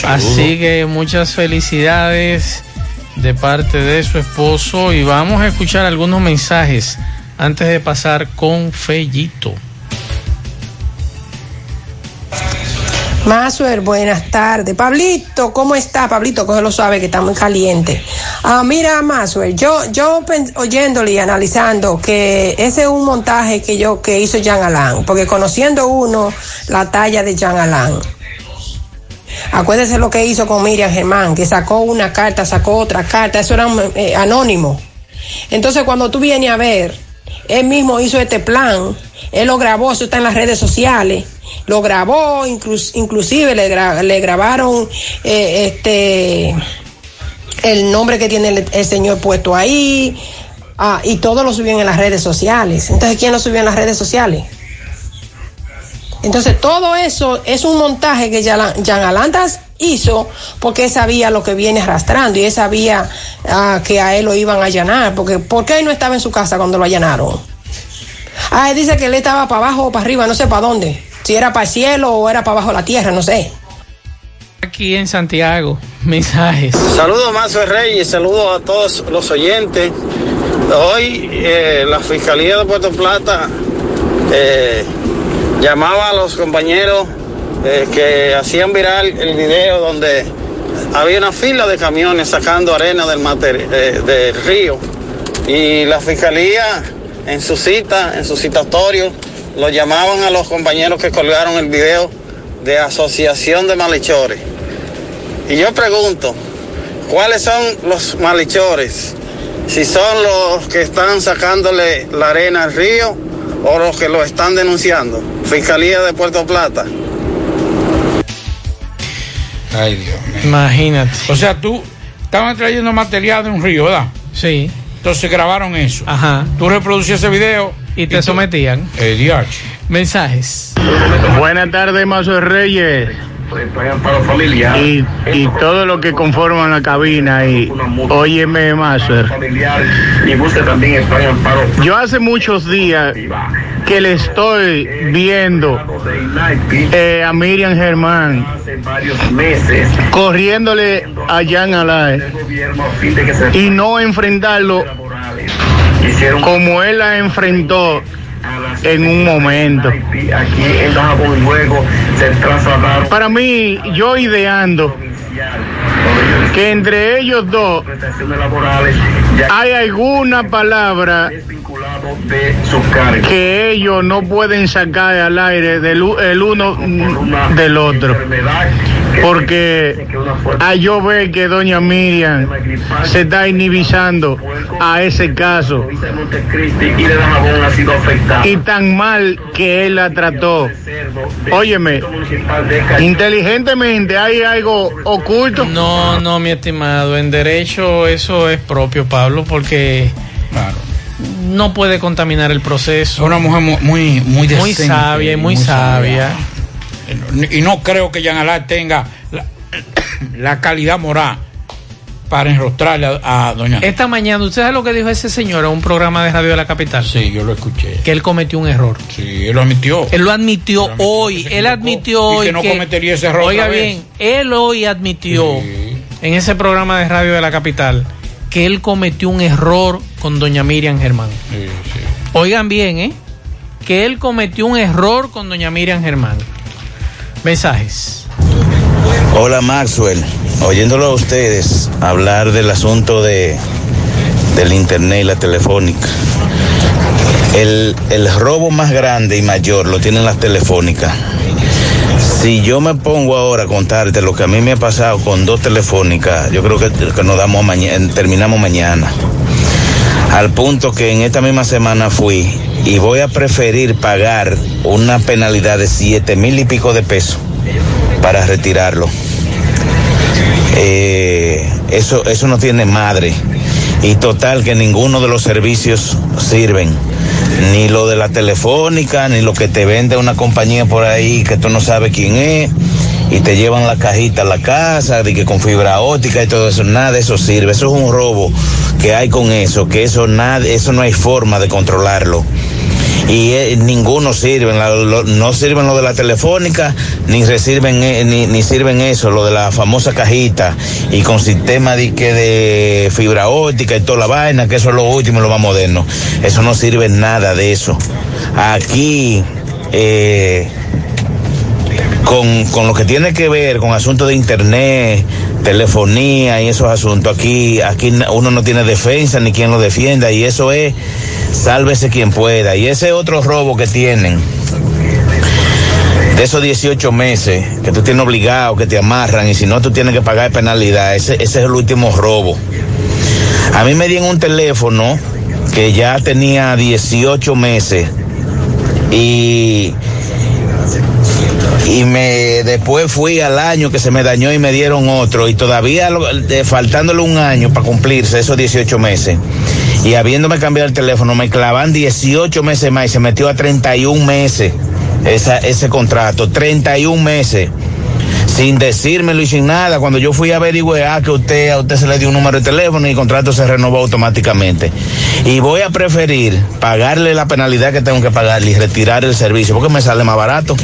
Así que muchas felicidades de parte de su esposo y vamos a escuchar algunos mensajes antes de pasar con Fellito. Masuer, buenas tardes. Pablito, ¿cómo está? Pablito, que lo sabe que está muy caliente. Ah, mira, Masuer, yo, yo oyéndole y analizando que ese es un montaje que yo, que hizo Jean Alain, porque conociendo uno la talla de Jean Alain, Acuérdese lo que hizo con Miriam Germán, que sacó una carta, sacó otra carta, eso era eh, anónimo. Entonces cuando tú vienes a ver, él mismo hizo este plan, él lo grabó, eso está en las redes sociales, lo grabó, inclusive le, le grabaron eh, este el nombre que tiene el, señor puesto ahí, ah, y todo lo subieron en las redes sociales. Entonces, ¿quién lo subió en las redes sociales? Entonces todo eso es un montaje que Jan Alantas hizo porque él sabía lo que viene arrastrando y él sabía ah, que a él lo iban a allanar, porque ¿por qué él no estaba en su casa cuando lo allanaron? Ah, él dice que él estaba para abajo o para arriba, no sé para dónde, si era para el cielo o era para abajo la tierra, no sé. Aquí en Santiago, (laughs) mensajes. Saludos Mazo Reyes, saludos a todos los oyentes. Hoy eh, la Fiscalía de Puerto Plata eh, llamaba a los compañeros eh, que hacían viral el video donde había una fila de camiones sacando arena del, eh, del río y la fiscalía en su cita, en su citatorio, lo llamaban a los compañeros que colgaron el video de asociación de malhechores. Y yo pregunto, ¿cuáles son los malhechores? Si son los que están sacándole la arena al río o los que lo están denunciando. Fiscalía de Puerto Plata. Ay, Dios mío. Imagínate. O sea, tú estaban trayendo material de un río, ¿verdad? Sí. Entonces grabaron eso. Ajá. Tú reproducías ese video. Y te sometían. Eh, Mensajes. Buenas tardes, Mazo Reyes. Y, y todo lo que conforman la cabina y óyeme Master. Yo hace muchos días que le estoy viendo eh, a Miriam Germán corriéndole a Jan Alay y no enfrentarlo como él la enfrentó en un momento. Para mí, yo ideando que entre ellos dos hay alguna palabra que ellos no pueden sacar al aire del el uno del otro. Porque a yo ver que doña Miriam se está inhibizando a ese caso y tan mal que él la trató. Óyeme, inteligentemente hay algo oculto. No, no, mi estimado. En derecho eso es propio, Pablo, porque no puede contaminar el proceso. Una mujer mu- muy, muy Muy decente, sabia y muy, sabia. Y no creo que Jean Alain tenga la, (coughs) la calidad moral para enrostrarle a, a doña Esta mañana, ¿usted sabe lo que dijo ese señor en un programa de radio de la capital? Sí, yo lo escuché. Que él cometió un error. Sí, él lo admitió. Él lo admitió hoy. Él admitió y hoy. que no cometería ese error Oiga otra vez. bien, él hoy admitió en ese programa de radio de la capital que él cometió un error con doña Miriam Germán. Oigan bien, ¿eh? Que él cometió un error con doña Miriam Germán. Mensajes. Hola Maxwell, oyéndolo a ustedes hablar del asunto de del internet y la telefónica. El, el robo más grande y mayor lo tienen las telefónicas. Si yo me pongo ahora a contarte lo que a mí me ha pasado con dos telefónicas, yo creo que, que nos damos mañana, terminamos mañana. Al punto que en esta misma semana fui y voy a preferir pagar una penalidad de siete mil y pico de pesos para retirarlo. Eh, eso, eso no tiene madre. Y total que ninguno de los servicios sirven. Ni lo de la telefónica, ni lo que te vende una compañía por ahí que tú no sabes quién es. Y te llevan la cajita a la casa, de que con fibra óptica y todo eso, nada de eso sirve. Eso es un robo que hay con eso, que eso nada, eso no hay forma de controlarlo y eh, ninguno sirve, no sirven lo de la telefónica, ni reciben, eh, ni, ni sirven eso, lo de la famosa cajita, y con sistema de, que de fibra óptica y toda la vaina, que eso es lo último y lo más moderno. Eso no sirve nada de eso. Aquí, eh, con, con lo que tiene que ver con asuntos de internet, telefonía y esos asuntos, aquí, aquí uno no tiene defensa ni quien lo defienda y eso es sálvese quien pueda. Y ese otro robo que tienen, de esos 18 meses que tú tienes obligado, que te amarran y si no tú tienes que pagar penalidad, ese, ese es el último robo. A mí me dieron un teléfono que ya tenía 18 meses y y me después fui al año que se me dañó y me dieron otro y todavía faltándole un año para cumplirse esos 18 meses y habiéndome cambiado el teléfono me clavan 18 meses más y se metió a 31 meses esa, ese contrato 31 meses sin decírmelo y sin nada. Cuando yo fui a averiguar que usted, a usted se le dio un número de teléfono y el contrato se renovó automáticamente. Y voy a preferir pagarle la penalidad que tengo que pagarle y retirar el servicio, porque me sale más barato.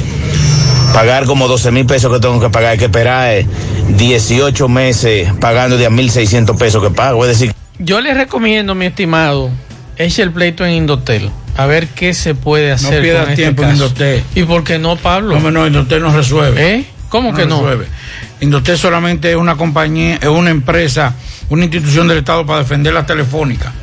Pagar como 12 mil pesos que tengo que pagar, hay que esperar eh, 18 meses pagando de a 1.600 pesos que pago. Es decir, Yo le recomiendo, mi estimado, eche el pleito en Indotel. A ver qué se puede hacer. No pierdas este tiempo en. Indotel. ¿Y por qué no, Pablo? No, no, Indotel no resuelve. ¿Eh? ¿Cómo que no? resuelve. Indotel solamente es una compañía, es una empresa, una institución del Estado para defender las telefónicas.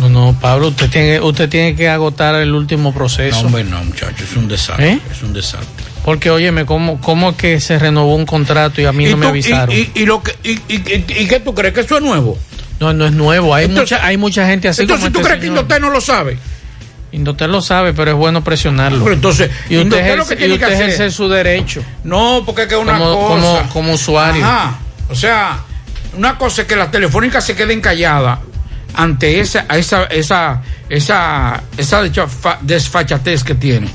No, no, Pablo, usted tiene, usted tiene que agotar el último proceso. No, hombre, no, muchacho, es un desastre. ¿Eh? Es un desastre. Porque, óyeme, ¿cómo, ¿cómo que se renovó un contrato y a mí no me avisaron? Y, y- y lo que, y, qué tú crees que eso es nuevo? No, no es nuevo. Hay, Entonces- mucha, hay mucha gente así Entonces, como ¿tú este crees que. Indotel no lo sabe? Indotel lo sabe, pero es bueno presionarlo. Pero entonces, y usted Indotel lo ejerce, que y tiene que hacer- ejerce su derecho. No, porque es que una Como- cosa. como- como usuario. Ajá. O sea, una cosa es que las telefónicas se queden calladas ante esa, esa, esa, esa, esa desfa- desfachatez que tiene.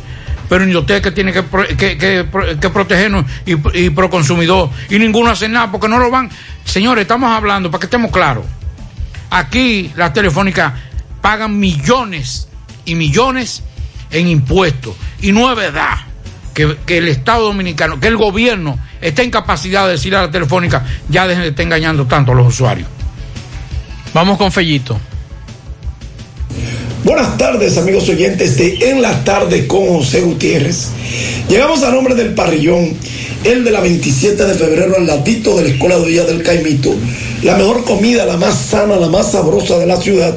Pero Indotel que tiene que, que, que, que protegernos y, y pro consumidor. Y ninguno hace nada porque no lo van. Señores, estamos hablando, para que estemos claros. Aquí las telefónicas pagan millones y millones en impuestos. Y no es verdad que, que el Estado Dominicano, que el gobierno está en capacidad de decirle a la telefónica, ya dejen de estar engañando tanto a los usuarios. Vamos con Fellito. Buenas tardes, amigos oyentes de En la Tarde con José Gutiérrez. Llegamos a nombre del parrillón, el de la 27 de febrero al ladito de la Escuela de Día del Caimito. La mejor comida, la más sana, la más sabrosa de la ciudad.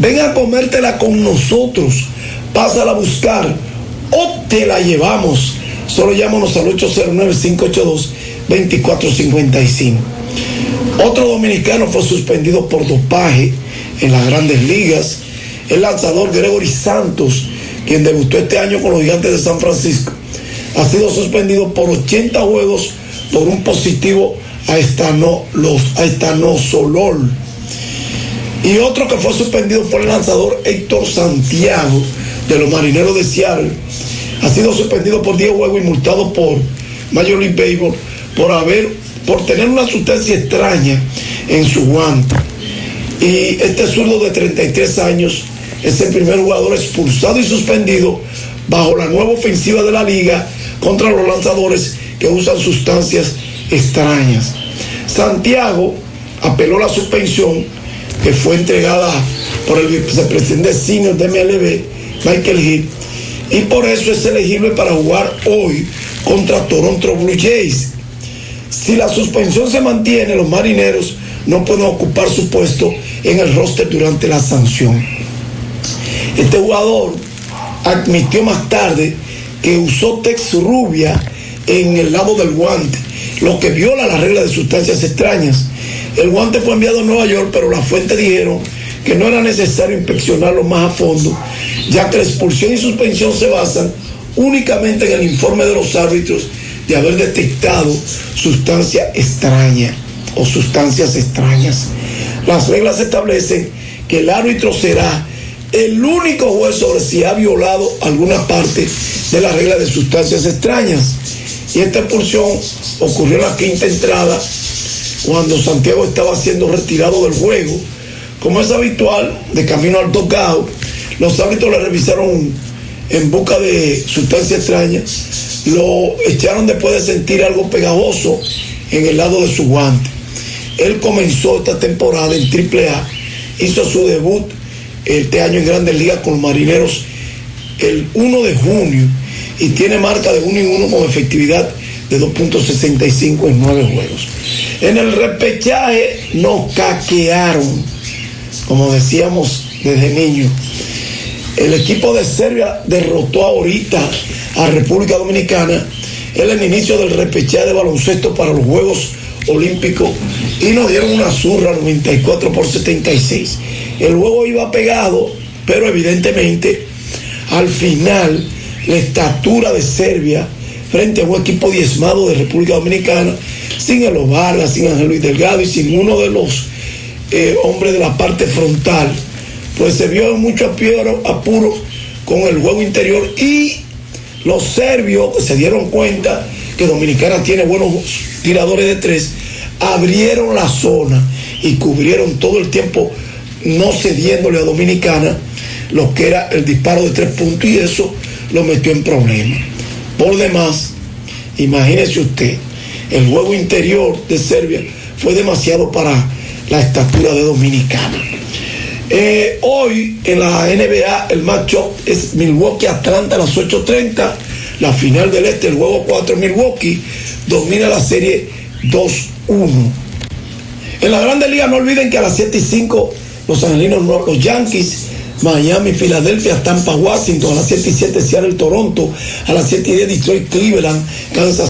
Ven a comértela con nosotros. Pásala a buscar o te la llevamos. Solo llámanos al 809-582-2455. Otro dominicano fue suspendido por dopaje en las grandes ligas. El lanzador Gregory Santos, quien debutó este año con los gigantes de San Francisco, ha sido suspendido por 80 juegos por un positivo a, estanosolol. Y otro que fue suspendido fue el lanzador Héctor Santiago de los Marineros de Seattle. Ha sido suspendido por 10 juegos y multado por Major League Baseball por haber, por tener una sustancia extraña en su guante. Y este zurdo de 33 años es el primer jugador expulsado y suspendido bajo la nueva ofensiva de la liga contra los lanzadores que usan sustancias extrañas. Santiago apeló la suspensión que fue entregada por el vicepresidente senior de MLB, Michael Hill, y por eso es elegible para jugar hoy contra Toronto Blue Jays. Si la suspensión se mantiene, los marineros no pueden ocupar su puesto en el roster durante la sanción. Este jugador admitió más tarde que usó Tex Rubia en el lado del guante, lo que viola la regla de sustancias extrañas. El guante fue enviado a Nueva York, pero las fuentes dijeron que no era necesario inspeccionarlo más a fondo, ya que la expulsión y suspensión se basan únicamente en el informe de los árbitros de haber detectado sustancia extraña o sustancias extrañas. Las reglas establecen que el árbitro será el único juez sobre si ha violado alguna parte de la regla de sustancias extrañas. Y esta expulsión ocurrió en la quinta entrada cuando Santiago estaba siendo retirado del juego. Como es habitual, de camino al tocado, los árbitros le revisaron en busca de sustancias extrañas, lo echaron después de sentir algo pegajoso en el lado de su guante. Él comenzó esta temporada en AAA, hizo su debut este año en Grandes Ligas con los Marineros el 1 de junio y tiene marca de 1 y 1 con efectividad de 2.65 en 9 juegos. En el repechaje nos caquearon, como decíamos desde niño. El equipo de Serbia derrotó ahorita a República Dominicana en el inicio del repechaje de baloncesto para los Juegos Olímpicos y nos dieron una zurra 94 por 76. El juego iba pegado, pero evidentemente al final la estatura de Serbia frente a un equipo diezmado de República Dominicana, sin el Vargas, sin Ángel Luis Delgado y sin uno de los eh, hombres de la parte frontal, pues se vio mucho apuro con el juego interior y los serbios se dieron cuenta que Dominicana tiene buenos tiradores de tres, abrieron la zona y cubrieron todo el tiempo no cediéndole a Dominicana lo que era el disparo de tres puntos y eso lo metió en problemas. Por demás, imagínese usted, el juego interior de Serbia fue demasiado para la estatura de Dominicana. Eh, hoy en la NBA el matchup es Milwaukee Atlanta a las 8.30, la final del este, el juego 4 Milwaukee, domina la serie 2-1. En la Grande Liga no olviden que a las 7 y 5 los angelinos, los Yankees, Miami, Filadelfia, Tampa, Washington, a las 7 y 7 Seattle, Toronto, a las 7 y 10 Detroit, Cleveland, Kansas